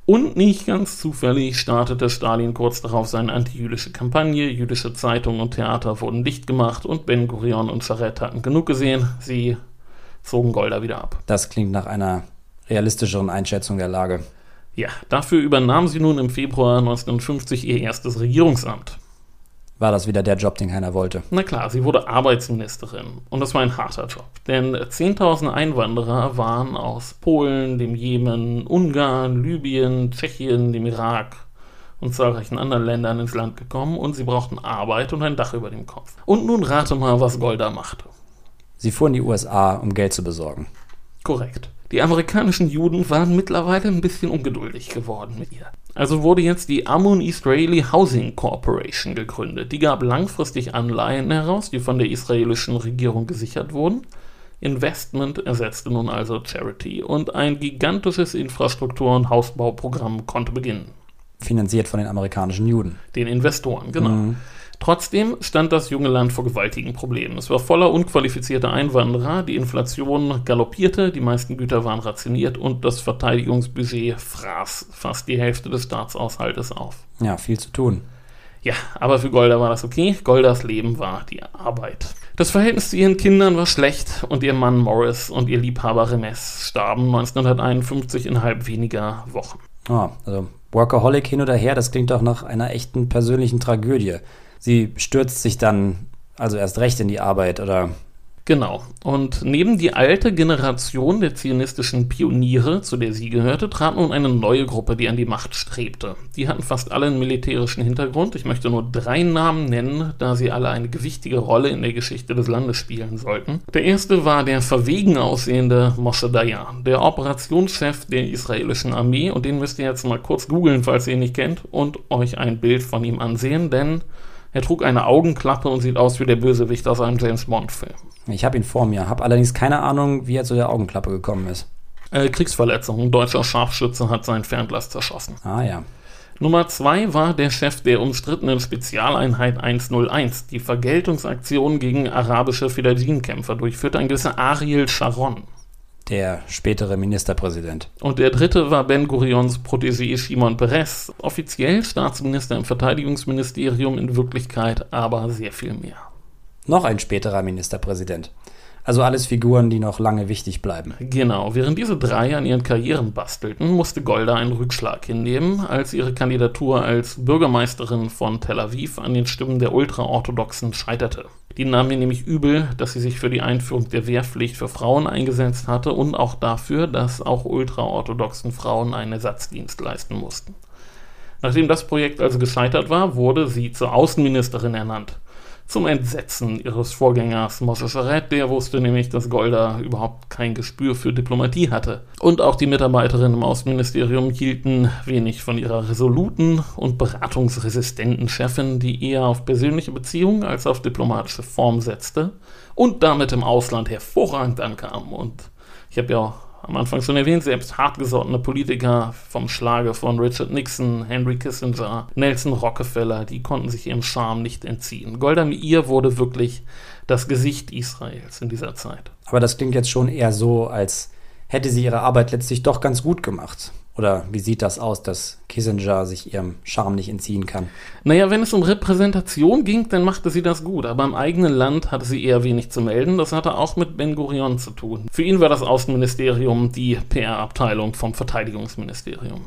Und nicht ganz zufällig startete Stalin kurz darauf seine antijüdische Kampagne. Jüdische Zeitungen und Theater wurden dicht gemacht und Ben Gurion und Charette hatten genug gesehen. Sie zogen Golda wieder ab. Das klingt nach einer realistischeren Einschätzung der Lage. Ja, dafür übernahm sie nun im Februar 1950 ihr erstes Regierungsamt. War das wieder der Job, den keiner wollte? Na klar, sie wurde Arbeitsministerin und das war ein harter Job, denn 10.000 Einwanderer waren aus Polen, dem Jemen, Ungarn, Libyen, Tschechien, dem Irak und zahlreichen anderen Ländern ins Land gekommen und sie brauchten Arbeit und ein Dach über dem Kopf. Und nun rate mal, was Golda machte. Sie fuhr in die USA, um Geld zu besorgen. Korrekt. Die amerikanischen Juden waren mittlerweile ein bisschen ungeduldig geworden mit ihr. Also wurde jetzt die Amun Israeli Housing Corporation gegründet. Die gab langfristig Anleihen heraus, die von der israelischen Regierung gesichert wurden. Investment ersetzte nun also Charity und ein gigantisches Infrastruktur- und Hausbauprogramm konnte beginnen. Finanziert von den amerikanischen Juden. Den Investoren, genau. Mhm. Trotzdem stand das junge Land vor gewaltigen Problemen. Es war voller unqualifizierter Einwanderer, die Inflation galoppierte, die meisten Güter waren rationiert und das Verteidigungsbudget fraß fast die Hälfte des Staatshaushaltes auf. Ja, viel zu tun. Ja, aber für Golda war das okay. Goldas Leben war die Arbeit. Das Verhältnis zu ihren Kindern war schlecht und ihr Mann Morris und ihr Liebhaber Remes starben 1951 innerhalb weniger Wochen. Ah, also Workaholic hin oder her, das klingt doch nach einer echten persönlichen Tragödie. Sie stürzt sich dann also erst recht in die Arbeit oder Genau. Und neben die alte Generation der zionistischen Pioniere, zu der sie gehörte, trat nun eine neue Gruppe, die an die Macht strebte. Die hatten fast alle einen militärischen Hintergrund. Ich möchte nur drei Namen nennen, da sie alle eine gewichtige Rolle in der Geschichte des Landes spielen sollten. Der erste war der verwegen aussehende Moshe Dayan, der Operationschef der israelischen Armee. Und den müsst ihr jetzt mal kurz googeln, falls ihr ihn nicht kennt, und euch ein Bild von ihm ansehen, denn er trug eine Augenklappe und sieht aus wie der Bösewicht aus einem James Bond-Film. Ich habe ihn vor mir, habe allerdings keine Ahnung, wie er zu der Augenklappe gekommen ist. Äh, Kriegsverletzung. Ein deutscher Scharfschütze hat sein Fernglas zerschossen. Ah ja. Nummer zwei war der Chef der umstrittenen Spezialeinheit 101, die Vergeltungsaktion gegen arabische Fedayeen-Kämpfer durchführte, ein gewisser Ariel Sharon der spätere Ministerpräsident. Und der dritte war Ben Gurions Protégé Shimon Peres, offiziell Staatsminister im Verteidigungsministerium, in Wirklichkeit aber sehr viel mehr. Noch ein späterer Ministerpräsident. Also alles Figuren, die noch lange wichtig bleiben. Genau, während diese drei an ihren Karrieren bastelten, musste Golda einen Rückschlag hinnehmen, als ihre Kandidatur als Bürgermeisterin von Tel Aviv an den Stimmen der Ultraorthodoxen scheiterte. Die nahmen ihr nämlich übel, dass sie sich für die Einführung der Wehrpflicht für Frauen eingesetzt hatte und auch dafür, dass auch ultraorthodoxen Frauen einen Ersatzdienst leisten mussten. Nachdem das Projekt also gescheitert war, wurde sie zur Außenministerin ernannt zum Entsetzen ihres Vorgängers Moshe Charette, der wusste nämlich, dass Golda überhaupt kein Gespür für Diplomatie hatte. Und auch die Mitarbeiterinnen im Außenministerium hielten wenig von ihrer resoluten und beratungsresistenten Chefin, die eher auf persönliche Beziehungen als auf diplomatische Form setzte und damit im Ausland hervorragend ankam. Und ich habe ja auch am Anfang schon erwähnt, selbst hartgesottene Politiker vom Schlage von Richard Nixon, Henry Kissinger, Nelson Rockefeller, die konnten sich ihrem Charme nicht entziehen. Golda Meir wurde wirklich das Gesicht Israels in dieser Zeit. Aber das klingt jetzt schon eher so, als hätte sie ihre Arbeit letztlich doch ganz gut gemacht. Oder wie sieht das aus, dass Kissinger sich ihrem Charme nicht entziehen kann? Naja, wenn es um Repräsentation ging, dann machte sie das gut. Aber im eigenen Land hatte sie eher wenig zu melden. Das hatte auch mit Ben Gurion zu tun. Für ihn war das Außenministerium die PR-Abteilung vom Verteidigungsministerium.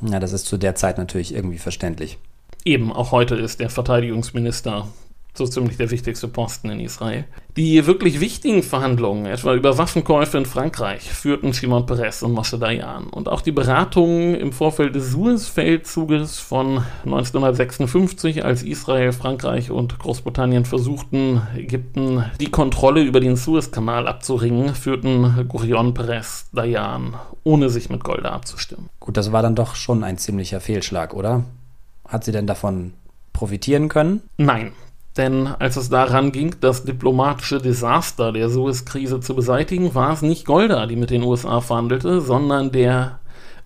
Ja, das ist zu der Zeit natürlich irgendwie verständlich. Eben, auch heute ist der Verteidigungsminister so ziemlich der wichtigste Posten in Israel. Die wirklich wichtigen Verhandlungen, etwa über Waffenkäufe in Frankreich, führten Shimon Peres und Moshe Dayan. Und auch die Beratungen im Vorfeld des Suez-Feldzuges von 1956, als Israel, Frankreich und Großbritannien versuchten, Ägypten die Kontrolle über den Suezkanal abzuringen, führten Gurion, Peres, Dayan, ohne sich mit Golda abzustimmen. Gut, das war dann doch schon ein ziemlicher Fehlschlag, oder? Hat sie denn davon profitieren können? Nein, denn als es daran ging, das diplomatische Desaster der Suez-Krise zu beseitigen, war es nicht Golda, die mit den USA verhandelte, sondern der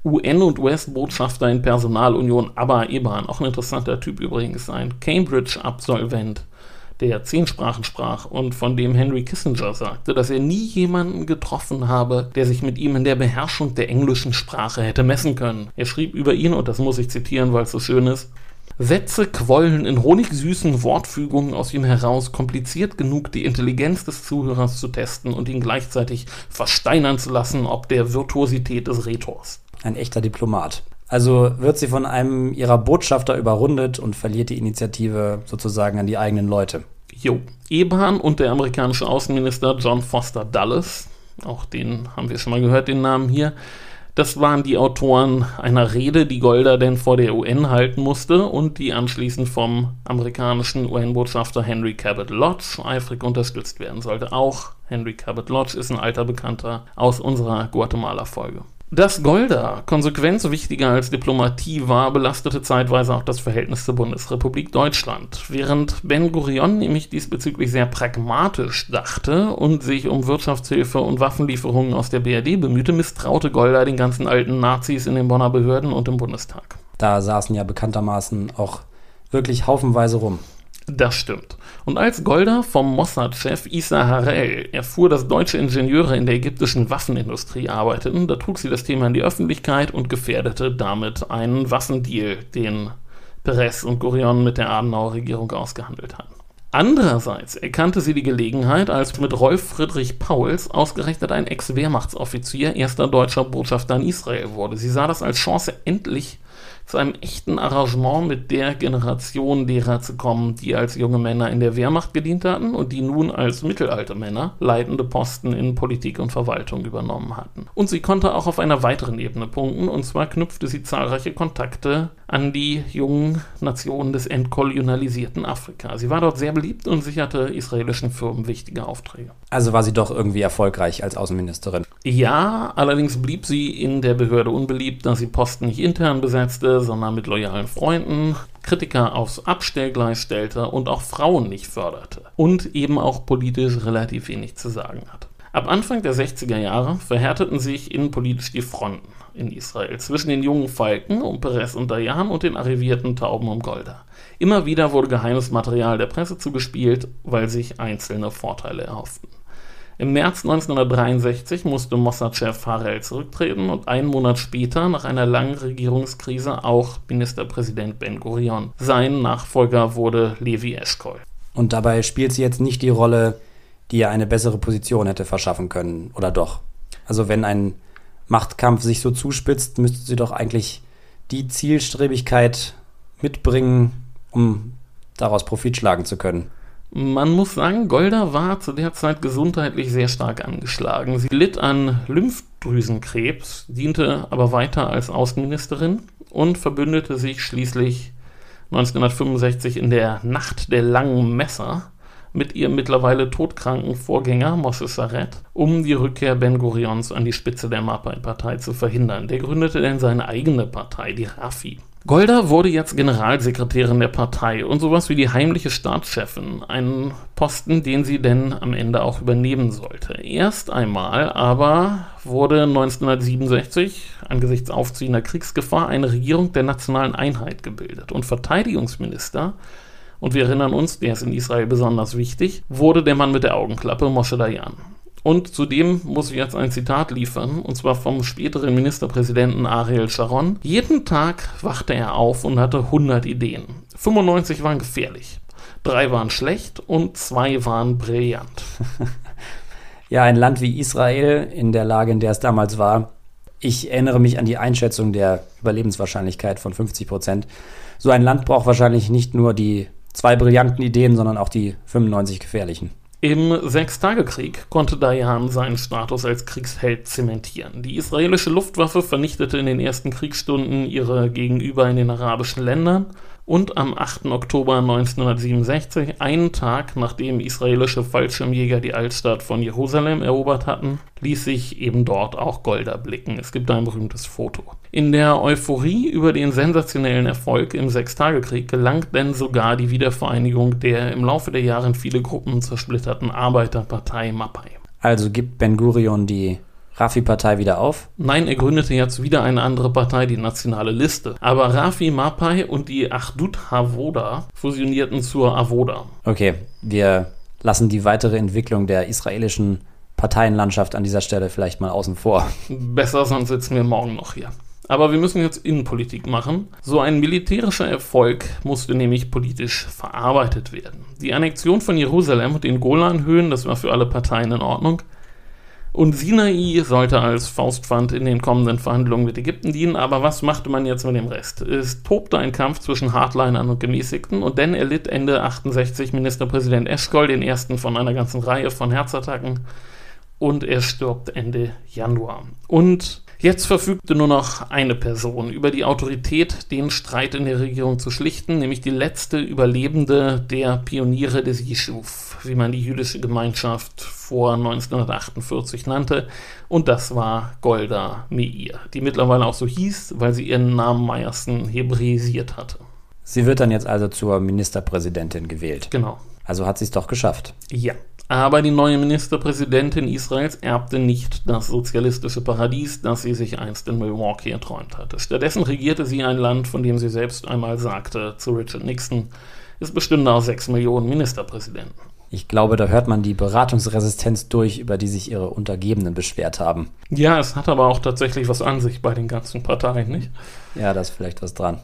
UN- und US-Botschafter in Personalunion Abba Eban, auch ein interessanter Typ übrigens, ein Cambridge-Absolvent, der zehn Sprachen sprach und von dem Henry Kissinger sagte, dass er nie jemanden getroffen habe, der sich mit ihm in der Beherrschung der englischen Sprache hätte messen können. Er schrieb über ihn, und das muss ich zitieren, weil es so schön ist, Sätze quollen in honigsüßen Wortfügungen aus ihm heraus, kompliziert genug, die Intelligenz des Zuhörers zu testen und ihn gleichzeitig versteinern zu lassen, ob der Virtuosität des Rhetors. Ein echter Diplomat. Also wird sie von einem ihrer Botschafter überrundet und verliert die Initiative sozusagen an die eigenen Leute. Jo, Eban und der amerikanische Außenminister John Foster Dulles, auch den haben wir schon mal gehört, den Namen hier, das waren die Autoren einer Rede, die Golda denn vor der UN halten musste und die anschließend vom amerikanischen UN-Botschafter Henry Cabot Lodge eifrig unterstützt werden sollte. Auch Henry Cabot Lodge ist ein alter Bekannter aus unserer Guatemala-Folge. Dass Golda Konsequenz wichtiger als Diplomatie war, belastete zeitweise auch das Verhältnis zur Bundesrepublik Deutschland. Während Ben Gurion nämlich diesbezüglich sehr pragmatisch dachte und sich um Wirtschaftshilfe und Waffenlieferungen aus der BRD bemühte, misstraute Golda den ganzen alten Nazis in den Bonner Behörden und im Bundestag. Da saßen ja bekanntermaßen auch wirklich haufenweise rum. Das stimmt. Und als Golda vom Mossad-Chef Issa Harel erfuhr, dass deutsche Ingenieure in der ägyptischen Waffenindustrie arbeiteten, da trug sie das Thema in die Öffentlichkeit und gefährdete damit einen Waffendeal, den Perez und Gurion mit der Adenauer Regierung ausgehandelt hatten. Andererseits erkannte sie die Gelegenheit, als mit Rolf Friedrich Pauls ausgerechnet ein Ex-Wehrmachtsoffizier erster deutscher Botschafter in Israel wurde. Sie sah das als Chance, endlich zu einem echten Arrangement mit der Generation derer zu kommen, die als junge Männer in der Wehrmacht gedient hatten und die nun als Mittelaltermänner leitende Posten in Politik und Verwaltung übernommen hatten. Und sie konnte auch auf einer weiteren Ebene punkten, und zwar knüpfte sie zahlreiche Kontakte an die jungen Nationen des entkolonialisierten Afrika. Sie war dort sehr beliebt und sicherte israelischen Firmen wichtige Aufträge. Also war sie doch irgendwie erfolgreich als Außenministerin. Ja, allerdings blieb sie in der Behörde unbeliebt, da sie Posten nicht intern besetzte, sondern mit loyalen Freunden, Kritiker aufs Abstellgleis stellte und auch Frauen nicht förderte und eben auch politisch relativ wenig zu sagen hat. Ab Anfang der 60er Jahre verhärteten sich innenpolitisch die Fronten in Israel zwischen den jungen Falken um Perez und Dayan und den arrivierten Tauben um Golda. Immer wieder wurde geheimes Material der Presse zugespielt, weil sich einzelne Vorteile erhofften. Im März 1963 musste Mossad-Chef Harel zurücktreten und einen Monat später, nach einer langen Regierungskrise, auch Ministerpräsident Ben Gurion. Sein Nachfolger wurde Levi Eshkol. Und dabei spielt sie jetzt nicht die Rolle, die ihr eine bessere Position hätte verschaffen können, oder doch? Also wenn ein Machtkampf sich so zuspitzt, müsste sie doch eigentlich die Zielstrebigkeit mitbringen, um daraus Profit schlagen zu können. Man muss sagen, Golda war zu der Zeit gesundheitlich sehr stark angeschlagen. Sie litt an Lymphdrüsenkrebs, diente aber weiter als Außenministerin und verbündete sich schließlich 1965 in der Nacht der langen Messer mit ihrem mittlerweile todkranken Vorgänger Moshe Saret, um die Rückkehr Ben Gurions an die Spitze der Mapai-Partei zu verhindern. Der gründete denn seine eigene Partei, die Rafi. Golda wurde jetzt Generalsekretärin der Partei und sowas wie die heimliche Staatschefin, einen Posten, den sie denn am Ende auch übernehmen sollte. Erst einmal aber wurde 1967 angesichts aufziehender Kriegsgefahr eine Regierung der nationalen Einheit gebildet und Verteidigungsminister und wir erinnern uns, der ist in Israel besonders wichtig, wurde der Mann mit der Augenklappe Moshe Dayan. Und zudem muss ich jetzt ein Zitat liefern, und zwar vom späteren Ministerpräsidenten Ariel Sharon. Jeden Tag wachte er auf und hatte 100 Ideen. 95 waren gefährlich, drei waren schlecht und zwei waren brillant. ja, ein Land wie Israel in der Lage, in der es damals war, Ich erinnere mich an die Einschätzung der Überlebenswahrscheinlichkeit von 50 Prozent. So ein Land braucht wahrscheinlich nicht nur die zwei brillanten Ideen, sondern auch die 95 gefährlichen. Im Sechstagekrieg konnte Dayan seinen Status als Kriegsheld zementieren. Die israelische Luftwaffe vernichtete in den ersten Kriegsstunden ihre Gegenüber in den arabischen Ländern und am 8. Oktober 1967, einen Tag nachdem israelische Fallschirmjäger die Altstadt von Jerusalem erobert hatten, ließ sich eben dort auch Golda blicken. Es gibt ein berühmtes Foto. In der Euphorie über den sensationellen Erfolg im Sechstagekrieg gelangt denn sogar die Wiedervereinigung der im Laufe der Jahre in viele Gruppen zersplitterten Arbeiterpartei Mapai. Also gibt Ben Gurion die Rafi-Partei wieder auf? Nein, er gründete jetzt wieder eine andere Partei, die Nationale Liste. Aber Rafi Mapai und die Achdut Havoda fusionierten zur Avoda. Okay, wir lassen die weitere Entwicklung der israelischen Parteienlandschaft an dieser Stelle vielleicht mal außen vor. Besser, sonst sitzen wir morgen noch hier. Aber wir müssen jetzt Innenpolitik machen. So ein militärischer Erfolg musste nämlich politisch verarbeitet werden. Die Annexion von Jerusalem und den Golanhöhen, das war für alle Parteien in Ordnung. Und Sinai sollte als Faustpfand in den kommenden Verhandlungen mit Ägypten dienen, aber was machte man jetzt mit dem Rest? Es tobte ein Kampf zwischen Hardlinern und Gemäßigten und dann erlitt Ende 68 Ministerpräsident Eschkol den ersten von einer ganzen Reihe von Herzattacken und er stirbt Ende Januar. Und Jetzt verfügte nur noch eine Person über die Autorität, den Streit in der Regierung zu schlichten, nämlich die letzte Überlebende der Pioniere des Yishuv, wie man die jüdische Gemeinschaft vor 1948 nannte, und das war Golda Meir, die mittlerweile auch so hieß, weil sie ihren Namen Meyerson hebräisiert hatte. Sie wird dann jetzt also zur Ministerpräsidentin gewählt. Genau. Also hat sie es doch geschafft. Ja. Aber die neue Ministerpräsidentin Israels erbte nicht das sozialistische Paradies, das sie sich einst in Milwaukee erträumt hatte. Stattdessen regierte sie ein Land, von dem sie selbst einmal sagte zu Richard Nixon, es bestünde aus sechs Millionen Ministerpräsidenten. Ich glaube, da hört man die Beratungsresistenz durch, über die sich ihre Untergebenen beschwert haben. Ja, es hat aber auch tatsächlich was an sich bei den ganzen Parteien, nicht? Ja, da ist vielleicht was dran.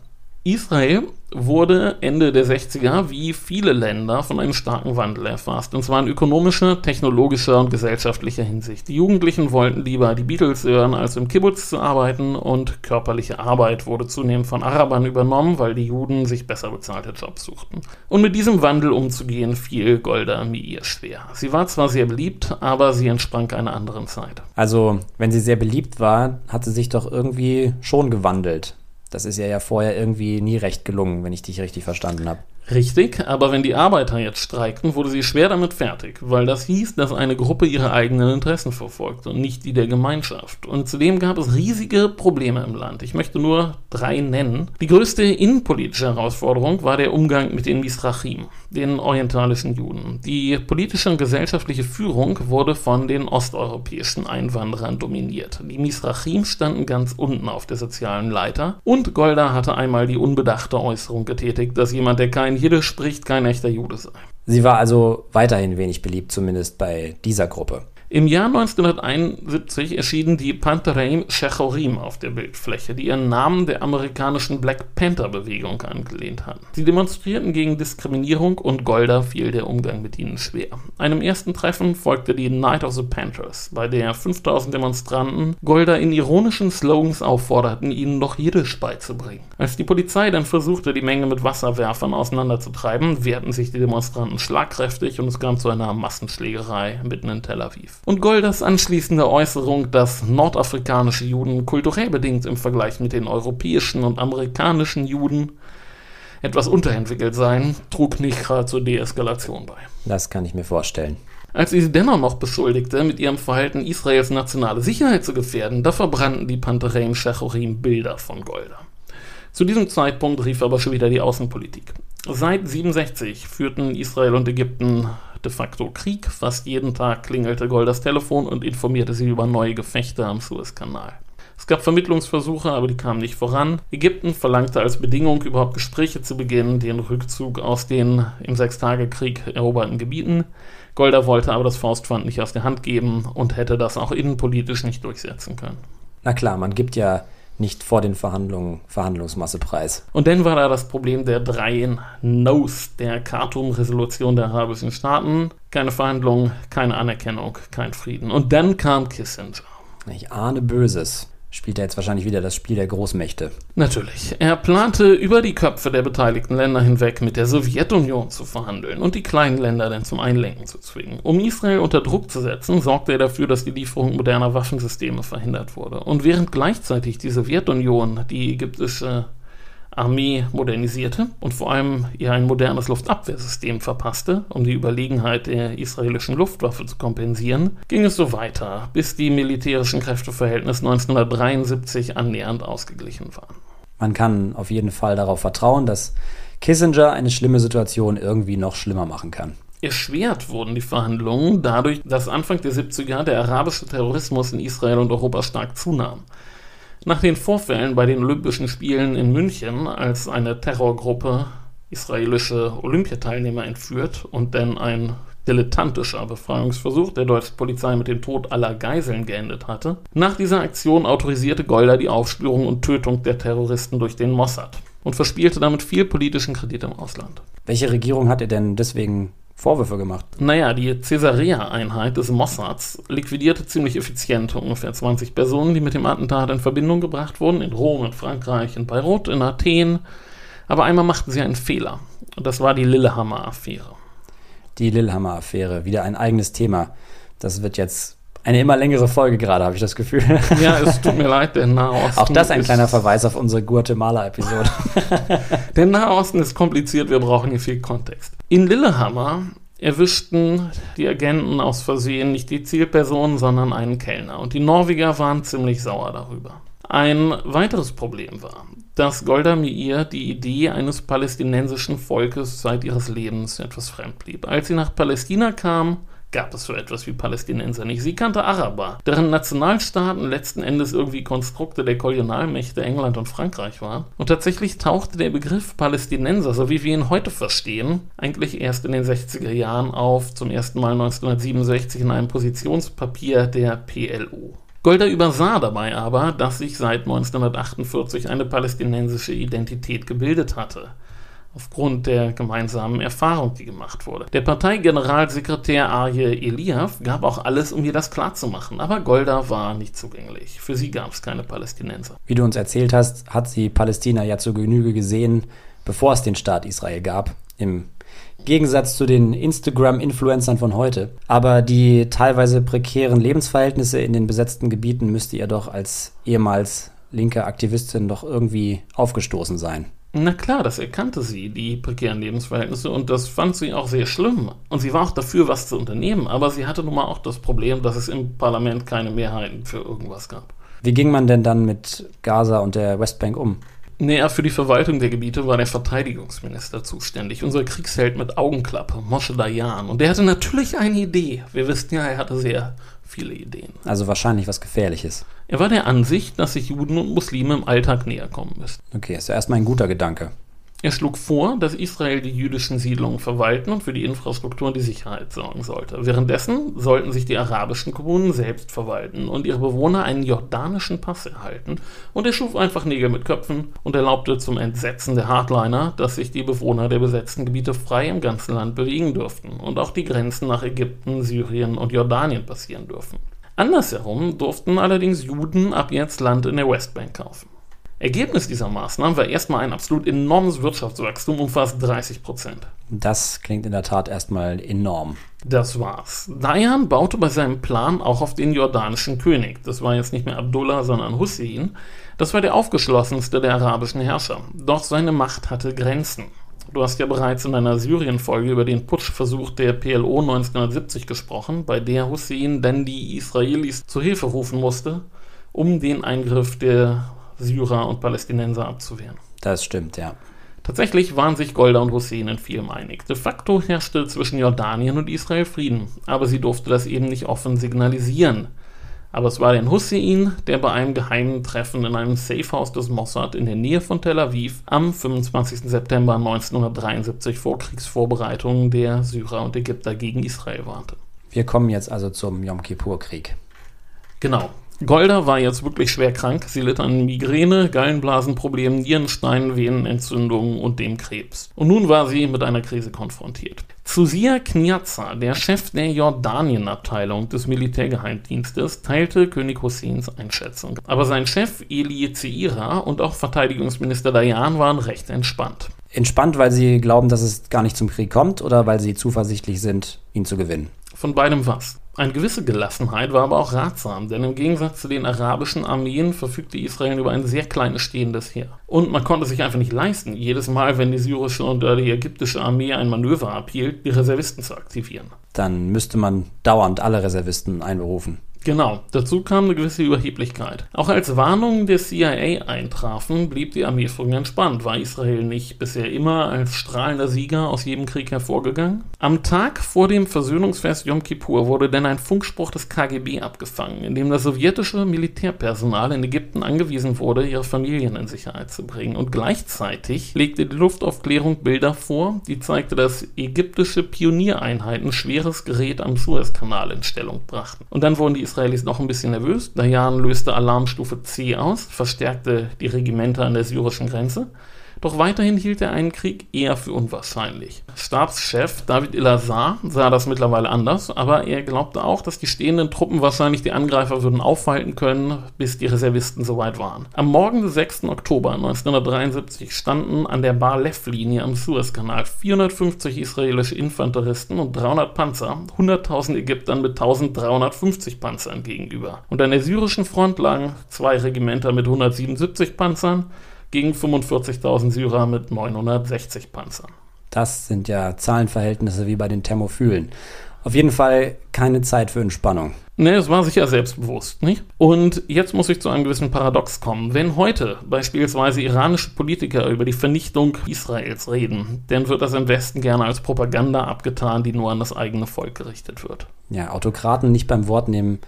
Israel wurde Ende der 60er wie viele Länder von einem starken Wandel erfasst, und zwar in ökonomischer, technologischer und gesellschaftlicher Hinsicht. Die Jugendlichen wollten lieber die Beatles hören, als im Kibbutz zu arbeiten, und körperliche Arbeit wurde zunehmend von Arabern übernommen, weil die Juden sich besser bezahlte Jobs suchten. Und mit diesem Wandel umzugehen, fiel Golda Meir schwer. Sie war zwar sehr beliebt, aber sie entsprang einer anderen Zeit. Also, wenn sie sehr beliebt war, hat sie sich doch irgendwie schon gewandelt. Das ist ja ja vorher irgendwie nie recht gelungen, wenn ich dich richtig verstanden habe. Richtig, aber wenn die Arbeiter jetzt streikten, wurde sie schwer damit fertig, weil das hieß, dass eine Gruppe ihre eigenen Interessen verfolgt und nicht die der Gemeinschaft. Und zudem gab es riesige Probleme im Land. Ich möchte nur drei nennen. Die größte innenpolitische Herausforderung war der Umgang mit den Misrachim, den orientalischen Juden. Die politische und gesellschaftliche Führung wurde von den osteuropäischen Einwanderern dominiert. Die Misrachim standen ganz unten auf der sozialen Leiter und Golda hatte einmal die unbedachte Äußerung getätigt, dass jemand, der kein Jiddisch spricht, kein echter Jude sei. Sie war also weiterhin wenig beliebt, zumindest bei dieser Gruppe. Im Jahr 1971 erschienen die Panthereim Shechorim auf der Bildfläche, die ihren Namen der amerikanischen Black Panther-Bewegung angelehnt hatten. Sie demonstrierten gegen Diskriminierung und Golda fiel der Umgang mit ihnen schwer. Einem ersten Treffen folgte die Night of the Panthers, bei der 5000 Demonstranten Golda in ironischen Slogans aufforderten, ihnen noch Jiddisch beizubringen. Als die Polizei dann versuchte, die Menge mit Wasserwerfern auseinanderzutreiben, wehrten sich die Demonstranten schlagkräftig und es kam zu einer Massenschlägerei mitten in Tel Aviv und Golders anschließende Äußerung, dass nordafrikanische Juden kulturell bedingt im Vergleich mit den europäischen und amerikanischen Juden etwas unterentwickelt seien, trug nicht gerade zur Deeskalation bei. Das kann ich mir vorstellen. Als sie sie dennoch noch beschuldigte, mit ihrem Verhalten Israels nationale Sicherheit zu gefährden, da verbrannten die Panthereim Shechorim Bilder von Golda. Zu diesem Zeitpunkt rief aber schon wieder die Außenpolitik. Seit 67 führten Israel und Ägypten de facto Krieg. Fast jeden Tag klingelte Gold das Telefon und informierte sie über neue Gefechte am Suezkanal. Es gab Vermittlungsversuche, aber die kamen nicht voran. Ägypten verlangte als Bedingung, überhaupt Gespräche zu beginnen, den Rückzug aus den im Sechstagekrieg eroberten Gebieten. Golda wollte aber das Faustpfand nicht aus der Hand geben und hätte das auch innenpolitisch nicht durchsetzen können. Na klar, man gibt ja nicht vor den Verhandlungen Verhandlungsmasse preis. Und dann war da das Problem der drei No's der Khartoum-Resolution der arabischen Staaten. Keine Verhandlungen, keine Anerkennung, kein Frieden. Und dann kam Kissinger. Ich ahne Böses. Spielt er jetzt wahrscheinlich wieder das Spiel der Großmächte. Natürlich. Er plante über die Köpfe der beteiligten Länder hinweg mit der Sowjetunion zu verhandeln und die kleinen Länder dann zum Einlenken zu zwingen. Um Israel unter Druck zu setzen, sorgte er dafür, dass die Lieferung moderner Waffensysteme verhindert wurde. Und während gleichzeitig die Sowjetunion die ägyptische Armee modernisierte und vor allem ihr ein modernes Luftabwehrsystem verpasste, um die Überlegenheit der israelischen Luftwaffe zu kompensieren, ging es so weiter, bis die militärischen Kräfteverhältnisse 1973 annähernd ausgeglichen waren. Man kann auf jeden Fall darauf vertrauen, dass Kissinger eine schlimme Situation irgendwie noch schlimmer machen kann. Erschwert wurden die Verhandlungen dadurch, dass Anfang der 70er der arabische Terrorismus in Israel und Europa stark zunahm. Nach den Vorfällen bei den Olympischen Spielen in München, als eine Terrorgruppe israelische Olympiateilnehmer entführt und dann ein dilettantischer Befreiungsversuch der deutschen Polizei mit dem Tod aller Geiseln geendet hatte. Nach dieser Aktion autorisierte Golda die Aufspürung und Tötung der Terroristen durch den Mossad und verspielte damit viel politischen Kredit im Ausland. Welche Regierung hat er denn deswegen Vorwürfe gemacht. Naja, die Caesarea-Einheit des Mossads liquidierte ziemlich effizient ungefähr 20 Personen, die mit dem Attentat in Verbindung gebracht wurden, in Rom, in Frankreich, in Beirut, in Athen. Aber einmal machten sie einen Fehler. Und das war die Lillehammer-Affäre. Die Lillehammer-Affäre, wieder ein eigenes Thema. Das wird jetzt eine immer längere Folge gerade, habe ich das Gefühl. Ja, es tut mir leid, der Nahosten. Auch das ein kleiner Verweis auf unsere Guatemala-Episode. der Nahosten ist kompliziert, wir brauchen hier viel Kontext. In Lillehammer erwischten die Agenten aus Versehen nicht die Zielperson, sondern einen Kellner. Und die Norweger waren ziemlich sauer darüber. Ein weiteres Problem war, dass Golda Meir die Idee eines palästinensischen Volkes seit ihres Lebens etwas fremd blieb. Als sie nach Palästina kam, gab es so etwas wie Palästinenser nicht. Sie kannte Araber, deren Nationalstaaten letzten Endes irgendwie Konstrukte der Kolonialmächte England und Frankreich waren. Und tatsächlich tauchte der Begriff Palästinenser, so wie wir ihn heute verstehen, eigentlich erst in den 60er Jahren auf, zum ersten Mal 1967 in einem Positionspapier der PLO. Golda übersah dabei aber, dass sich seit 1948 eine palästinensische Identität gebildet hatte aufgrund der gemeinsamen Erfahrung, die gemacht wurde. Der Parteigeneralsekretär Arje Eliav gab auch alles, um ihr das klarzumachen, aber Golda war nicht zugänglich. Für sie gab es keine Palästinenser. Wie du uns erzählt hast, hat sie Palästina ja zur Genüge gesehen, bevor es den Staat Israel gab. Im Gegensatz zu den Instagram-Influencern von heute. Aber die teilweise prekären Lebensverhältnisse in den besetzten Gebieten müsste ihr doch als ehemals linke Aktivistin doch irgendwie aufgestoßen sein. Na klar, das erkannte sie, die prekären Lebensverhältnisse, und das fand sie auch sehr schlimm. Und sie war auch dafür, was zu unternehmen, aber sie hatte nun mal auch das Problem, dass es im Parlament keine Mehrheiten für irgendwas gab. Wie ging man denn dann mit Gaza und der Westbank um? Naja, für die Verwaltung der Gebiete war der Verteidigungsminister zuständig, unser Kriegsheld mit Augenklappe, Moshe Dayan. Und der hatte natürlich eine Idee. Wir wissen ja, er hatte sehr viele Ideen. Also wahrscheinlich was Gefährliches. Er war der Ansicht, dass sich Juden und Muslime im Alltag näher kommen müssen. Okay, ist ja erstmal ein guter Gedanke. Er schlug vor, dass Israel die jüdischen Siedlungen verwalten und für die Infrastruktur und die Sicherheit sorgen sollte. Währenddessen sollten sich die arabischen Kommunen selbst verwalten und ihre Bewohner einen jordanischen Pass erhalten. Und er schuf einfach Nägel mit Köpfen und erlaubte zum Entsetzen der Hardliner, dass sich die Bewohner der besetzten Gebiete frei im ganzen Land bewegen dürften und auch die Grenzen nach Ägypten, Syrien und Jordanien passieren dürfen. Andersherum durften allerdings Juden ab jetzt Land in der Westbank kaufen. Ergebnis dieser Maßnahmen war erstmal ein absolut enormes Wirtschaftswachstum um fast 30 Prozent. Das klingt in der Tat erstmal enorm. Das war's. Dayan baute bei seinem Plan auch auf den jordanischen König. Das war jetzt nicht mehr Abdullah, sondern Hussein. Das war der aufgeschlossenste der arabischen Herrscher. Doch seine Macht hatte Grenzen. Du hast ja bereits in einer Syrien-Folge über den Putschversuch der PLO 1970 gesprochen, bei der Hussein dann die Israelis zur Hilfe rufen musste, um den Eingriff der Syrer und Palästinenser abzuwehren. Das stimmt, ja. Tatsächlich waren sich Golda und Hussein in vielem einig. De facto herrschte zwischen Jordanien und Israel Frieden, aber sie durfte das eben nicht offen signalisieren. Aber es war der Hussein, der bei einem geheimen Treffen in einem Safehouse des Mossad in der Nähe von Tel Aviv am 25. September 1973 vor Kriegsvorbereitungen der Syrer und Ägypter gegen Israel warnte. Wir kommen jetzt also zum Yom Kippur-Krieg. Genau. Golda war jetzt wirklich schwer krank. Sie litt an Migräne, Gallenblasenproblemen, Nierenstein, Venenentzündungen und dem Krebs. Und nun war sie mit einer Krise konfrontiert. Zuzia Kniazza, der Chef der Jordanien-Abteilung des Militärgeheimdienstes, teilte König Husseins Einschätzung. Aber sein Chef Eli Zeira und auch Verteidigungsminister Dayan waren recht entspannt. Entspannt, weil sie glauben, dass es gar nicht zum Krieg kommt oder weil sie zuversichtlich sind, ihn zu gewinnen? Von beidem was. Eine gewisse Gelassenheit war aber auch ratsam, denn im Gegensatz zu den arabischen Armeen verfügte Israel über ein sehr kleines stehendes Heer. Und man konnte sich einfach nicht leisten, jedes Mal, wenn die syrische und die ägyptische Armee ein Manöver abhielt, die Reservisten zu aktivieren. Dann müsste man dauernd alle Reservisten einberufen. Genau, dazu kam eine gewisse Überheblichkeit. Auch als Warnungen der CIA eintrafen, blieb die Armeeführung entspannt. War Israel nicht bisher immer als strahlender Sieger aus jedem Krieg hervorgegangen? Am Tag vor dem Versöhnungsfest Yom Kippur wurde denn ein Funkspruch des KGB abgefangen, in dem das sowjetische Militärpersonal in Ägypten angewiesen wurde, ihre Familien in Sicherheit zu bringen. Und gleichzeitig legte die Luftaufklärung Bilder vor, die zeigte, dass ägyptische Pioniereinheiten schweres Gerät am Suezkanal in Stellung brachten. Und dann wurden die Israelis noch ein bisschen nervös. Dayan löste Alarmstufe C aus, verstärkte die Regimenter an der syrischen Grenze doch weiterhin hielt er einen Krieg eher für unwahrscheinlich. Stabschef David Ilazar sah das mittlerweile anders, aber er glaubte auch, dass die stehenden Truppen wahrscheinlich die Angreifer würden aufhalten können, bis die Reservisten soweit waren. Am Morgen des 6. Oktober 1973 standen an der Bar-Lev-Linie am Suezkanal 450 israelische Infanteristen und 300 Panzer 100.000 Ägyptern mit 1350 Panzern gegenüber. Und an der syrischen Front lagen zwei Regimenter mit 177 Panzern, gegen 45.000 Syrer mit 960 Panzern. Das sind ja Zahlenverhältnisse wie bei den Thermophylen. Auf jeden Fall keine Zeit für Entspannung. Ne, es war sicher selbstbewusst, nicht? Und jetzt muss ich zu einem gewissen Paradox kommen. Wenn heute beispielsweise iranische Politiker über die Vernichtung Israels reden, dann wird das im Westen gerne als Propaganda abgetan, die nur an das eigene Volk gerichtet wird. Ja, Autokraten nicht beim Wort nehmen,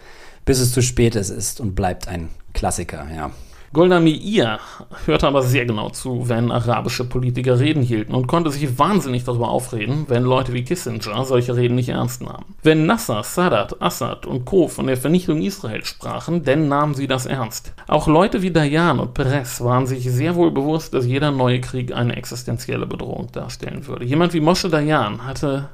bis es zu spät ist, ist und bleibt ein Klassiker, ja. Golda Meir hörte aber sehr genau zu, wenn arabische Politiker Reden hielten und konnte sich wahnsinnig darüber aufreden, wenn Leute wie Kissinger solche Reden nicht ernst nahmen. Wenn Nasser, Sadat, Assad und Co. von der Vernichtung Israels sprachen, dann nahmen sie das ernst. Auch Leute wie Dayan und Perez waren sich sehr wohl bewusst, dass jeder neue Krieg eine existenzielle Bedrohung darstellen würde. Jemand wie Moshe Dayan hatte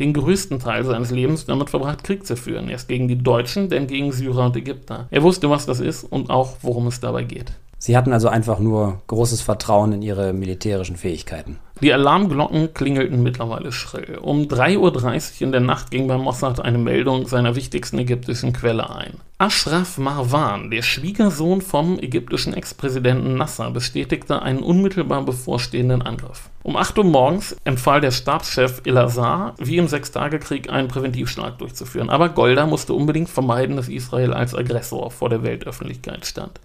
den größten Teil seines Lebens damit verbracht, Krieg zu führen. Erst gegen die Deutschen, dann gegen Syrer und Ägypter. Er wusste, was das ist und auch, worum es dabei geht. Sie hatten also einfach nur großes Vertrauen in ihre militärischen Fähigkeiten. Die Alarmglocken klingelten mittlerweile schrill. Um 3.30 Uhr in der Nacht ging bei Mossad eine Meldung seiner wichtigsten ägyptischen Quelle ein. Ashraf Marwan, der Schwiegersohn vom ägyptischen Ex-Präsidenten Nasser, bestätigte einen unmittelbar bevorstehenden Angriff. Um 8 Uhr morgens empfahl der Stabschef Elazar, wie im Sechstagekrieg einen Präventivschlag durchzuführen. Aber Golda musste unbedingt vermeiden, dass Israel als Aggressor vor der Weltöffentlichkeit stand.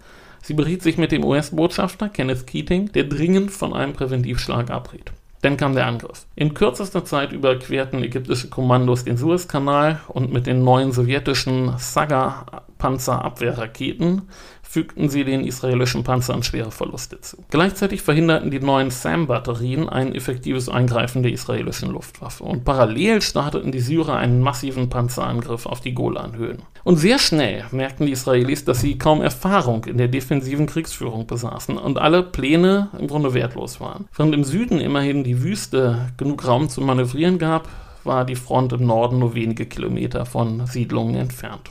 Sie beriet sich mit dem US-Botschafter Kenneth Keating, der dringend von einem Präventivschlag abriet. Dann kam der Angriff. In kürzester Zeit überquerten ägyptische Kommandos den Suezkanal und mit den neuen sowjetischen Saga-Panzerabwehrraketen fügten sie den israelischen Panzern schwere Verluste zu. Gleichzeitig verhinderten die neuen SAM-Batterien ein effektives Eingreifen der israelischen Luftwaffe und parallel starteten die Syrer einen massiven Panzerangriff auf die Golanhöhen. Und sehr schnell merkten die Israelis, dass sie kaum Erfahrung in der defensiven Kriegsführung besaßen und alle Pläne im Grunde wertlos waren. Während im Süden immerhin die Wüste genug Raum zum Manövrieren gab, war die Front im Norden nur wenige Kilometer von Siedlungen entfernt.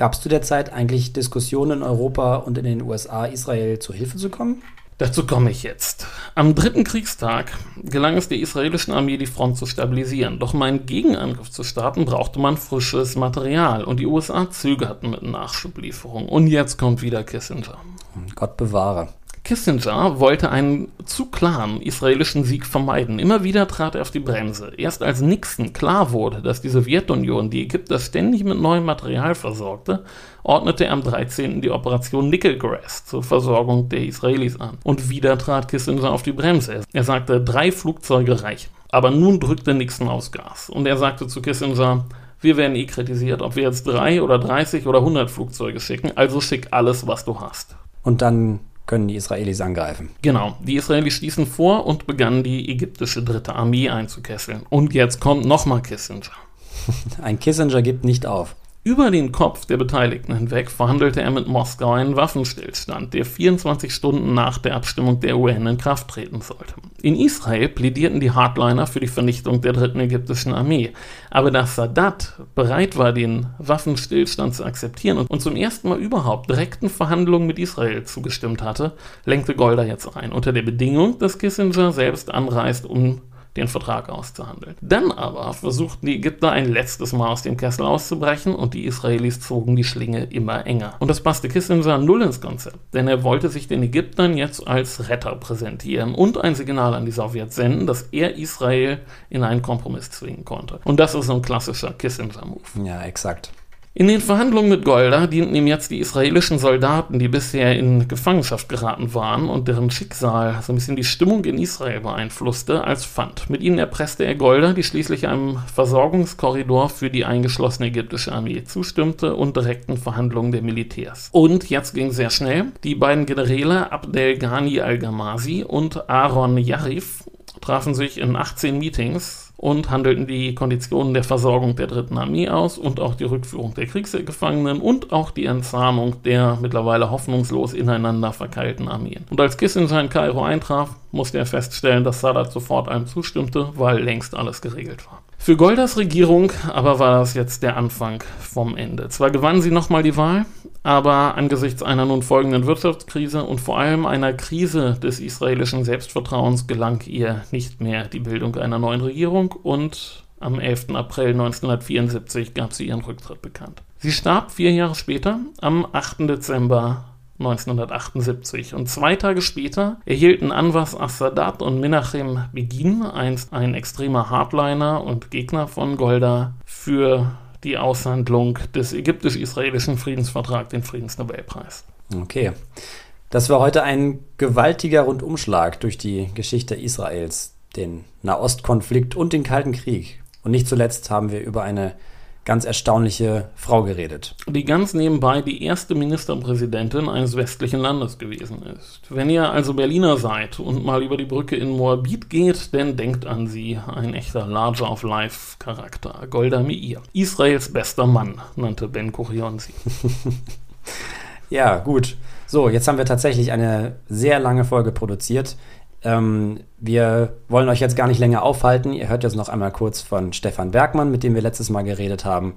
Gab es zu der Zeit eigentlich Diskussionen in Europa und in den USA, Israel zu Hilfe zu kommen? Dazu komme ich jetzt. Am dritten Kriegstag gelang es der israelischen Armee, die Front zu stabilisieren. Doch um einen Gegenangriff zu starten, brauchte man frisches Material und die USA zögerten mit Nachschublieferungen. Und jetzt kommt wieder Kissinger. Gott bewahre. Kissinger wollte einen zu klaren israelischen Sieg vermeiden. Immer wieder trat er auf die Bremse. Erst als Nixon klar wurde, dass die Sowjetunion die Ägypter ständig mit neuem Material versorgte, ordnete er am 13. die Operation Nickelgrass zur Versorgung der Israelis an. Und wieder trat Kissinger auf die Bremse. Er sagte, drei Flugzeuge reichen. Aber nun drückte Nixon aufs Gas. Und er sagte zu Kissinger, wir werden eh kritisiert, ob wir jetzt drei oder 30 oder 100 Flugzeuge schicken, also schick alles, was du hast. Und dann können die Israelis angreifen. Genau, die Israelis stießen vor und begannen die ägyptische dritte Armee einzukesseln. Und jetzt kommt nochmal Kissinger. Ein Kissinger gibt nicht auf. Über den Kopf der Beteiligten hinweg verhandelte er mit Moskau einen Waffenstillstand, der 24 Stunden nach der Abstimmung der UN in Kraft treten sollte. In Israel plädierten die Hardliner für die Vernichtung der dritten ägyptischen Armee. Aber dass Sadat bereit war, den Waffenstillstand zu akzeptieren und zum ersten Mal überhaupt direkten Verhandlungen mit Israel zugestimmt hatte, lenkte Golda jetzt ein, unter der Bedingung, dass Kissinger selbst anreist, um den Vertrag auszuhandeln. Dann aber versuchten die Ägypter ein letztes Mal aus dem Kessel auszubrechen und die Israelis zogen die Schlinge immer enger. Und das passte Kissinger null ins Konzept, denn er wollte sich den Ägyptern jetzt als Retter präsentieren und ein Signal an die Sowjets senden, dass er Israel in einen Kompromiss zwingen konnte. Und das ist so ein klassischer Kissinger-Move. Ja, exakt. In den Verhandlungen mit Golda dienten ihm jetzt die israelischen Soldaten, die bisher in Gefangenschaft geraten waren und deren Schicksal so ein bisschen die Stimmung in Israel beeinflusste, als Pfand. Mit ihnen erpresste er Golda, die schließlich einem Versorgungskorridor für die eingeschlossene ägyptische Armee zustimmte und direkten Verhandlungen der Militärs. Und jetzt ging sehr schnell. Die beiden Generäle Abdel Ghani al-Ghamasi und Aaron Yarif trafen sich in 18 Meetings und handelten die Konditionen der Versorgung der Dritten Armee aus und auch die Rückführung der Kriegsgefangenen und auch die Entzahnung der mittlerweile hoffnungslos ineinander verkeilten Armeen. Und als Kissinger in Kairo eintraf, musste er feststellen, dass Sadat sofort allem zustimmte, weil längst alles geregelt war. Für Goldas Regierung aber war das jetzt der Anfang vom Ende. Zwar gewann sie nochmal die Wahl, aber angesichts einer nun folgenden Wirtschaftskrise und vor allem einer Krise des israelischen Selbstvertrauens gelang ihr nicht mehr die Bildung einer neuen Regierung und am 11. April 1974 gab sie ihren Rücktritt bekannt. Sie starb vier Jahre später, am 8. Dezember 1978. Und zwei Tage später erhielten Anwas Assadat und Menachem Begin, einst ein extremer Hardliner und Gegner von Golda, für die Aushandlung des ägyptisch-israelischen Friedensvertrags den Friedensnobelpreis. Okay. Das war heute ein gewaltiger Rundumschlag durch die Geschichte Israels, den Nahostkonflikt und den Kalten Krieg. Und nicht zuletzt haben wir über eine ganz erstaunliche Frau geredet. Die ganz nebenbei die erste Ministerpräsidentin eines westlichen Landes gewesen ist. Wenn ihr also Berliner seid und mal über die Brücke in Moabit geht, dann denkt an sie, ein echter Larger-of-Life-Charakter, Golda Meir. Israels bester Mann, nannte Ben Gurion sie. ja, gut. So, jetzt haben wir tatsächlich eine sehr lange Folge produziert. Ähm, wir wollen euch jetzt gar nicht länger aufhalten. Ihr hört jetzt noch einmal kurz von Stefan Bergmann, mit dem wir letztes Mal geredet haben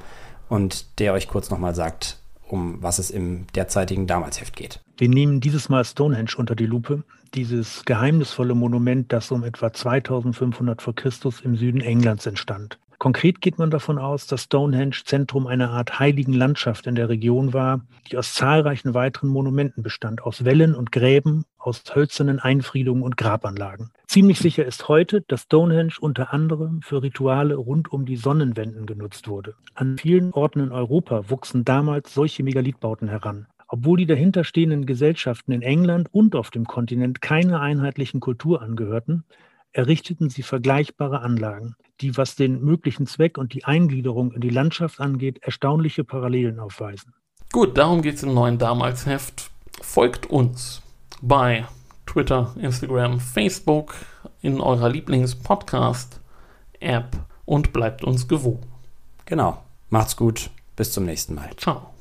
und der euch kurz nochmal sagt, um was es im derzeitigen Damalsheft geht. Wir nehmen dieses Mal Stonehenge unter die Lupe, dieses geheimnisvolle Monument, das um etwa 2500 vor Christus im Süden Englands entstand. Konkret geht man davon aus, dass Stonehenge Zentrum einer Art heiligen Landschaft in der Region war, die aus zahlreichen weiteren Monumenten bestand, aus Wällen und Gräben, aus hölzernen Einfriedungen und Grabanlagen. Ziemlich sicher ist heute, dass Stonehenge unter anderem für Rituale rund um die Sonnenwenden genutzt wurde. An vielen Orten in Europa wuchsen damals solche Megalithbauten heran. Obwohl die dahinterstehenden Gesellschaften in England und auf dem Kontinent keiner einheitlichen Kultur angehörten, errichteten sie vergleichbare Anlagen, die, was den möglichen Zweck und die Eingliederung in die Landschaft angeht, erstaunliche Parallelen aufweisen. Gut, darum geht es im neuen Damalsheft. Folgt uns bei Twitter, Instagram, Facebook, in eurer Lieblings-Podcast-App und bleibt uns gewogen. Genau. Macht's gut. Bis zum nächsten Mal. Ciao.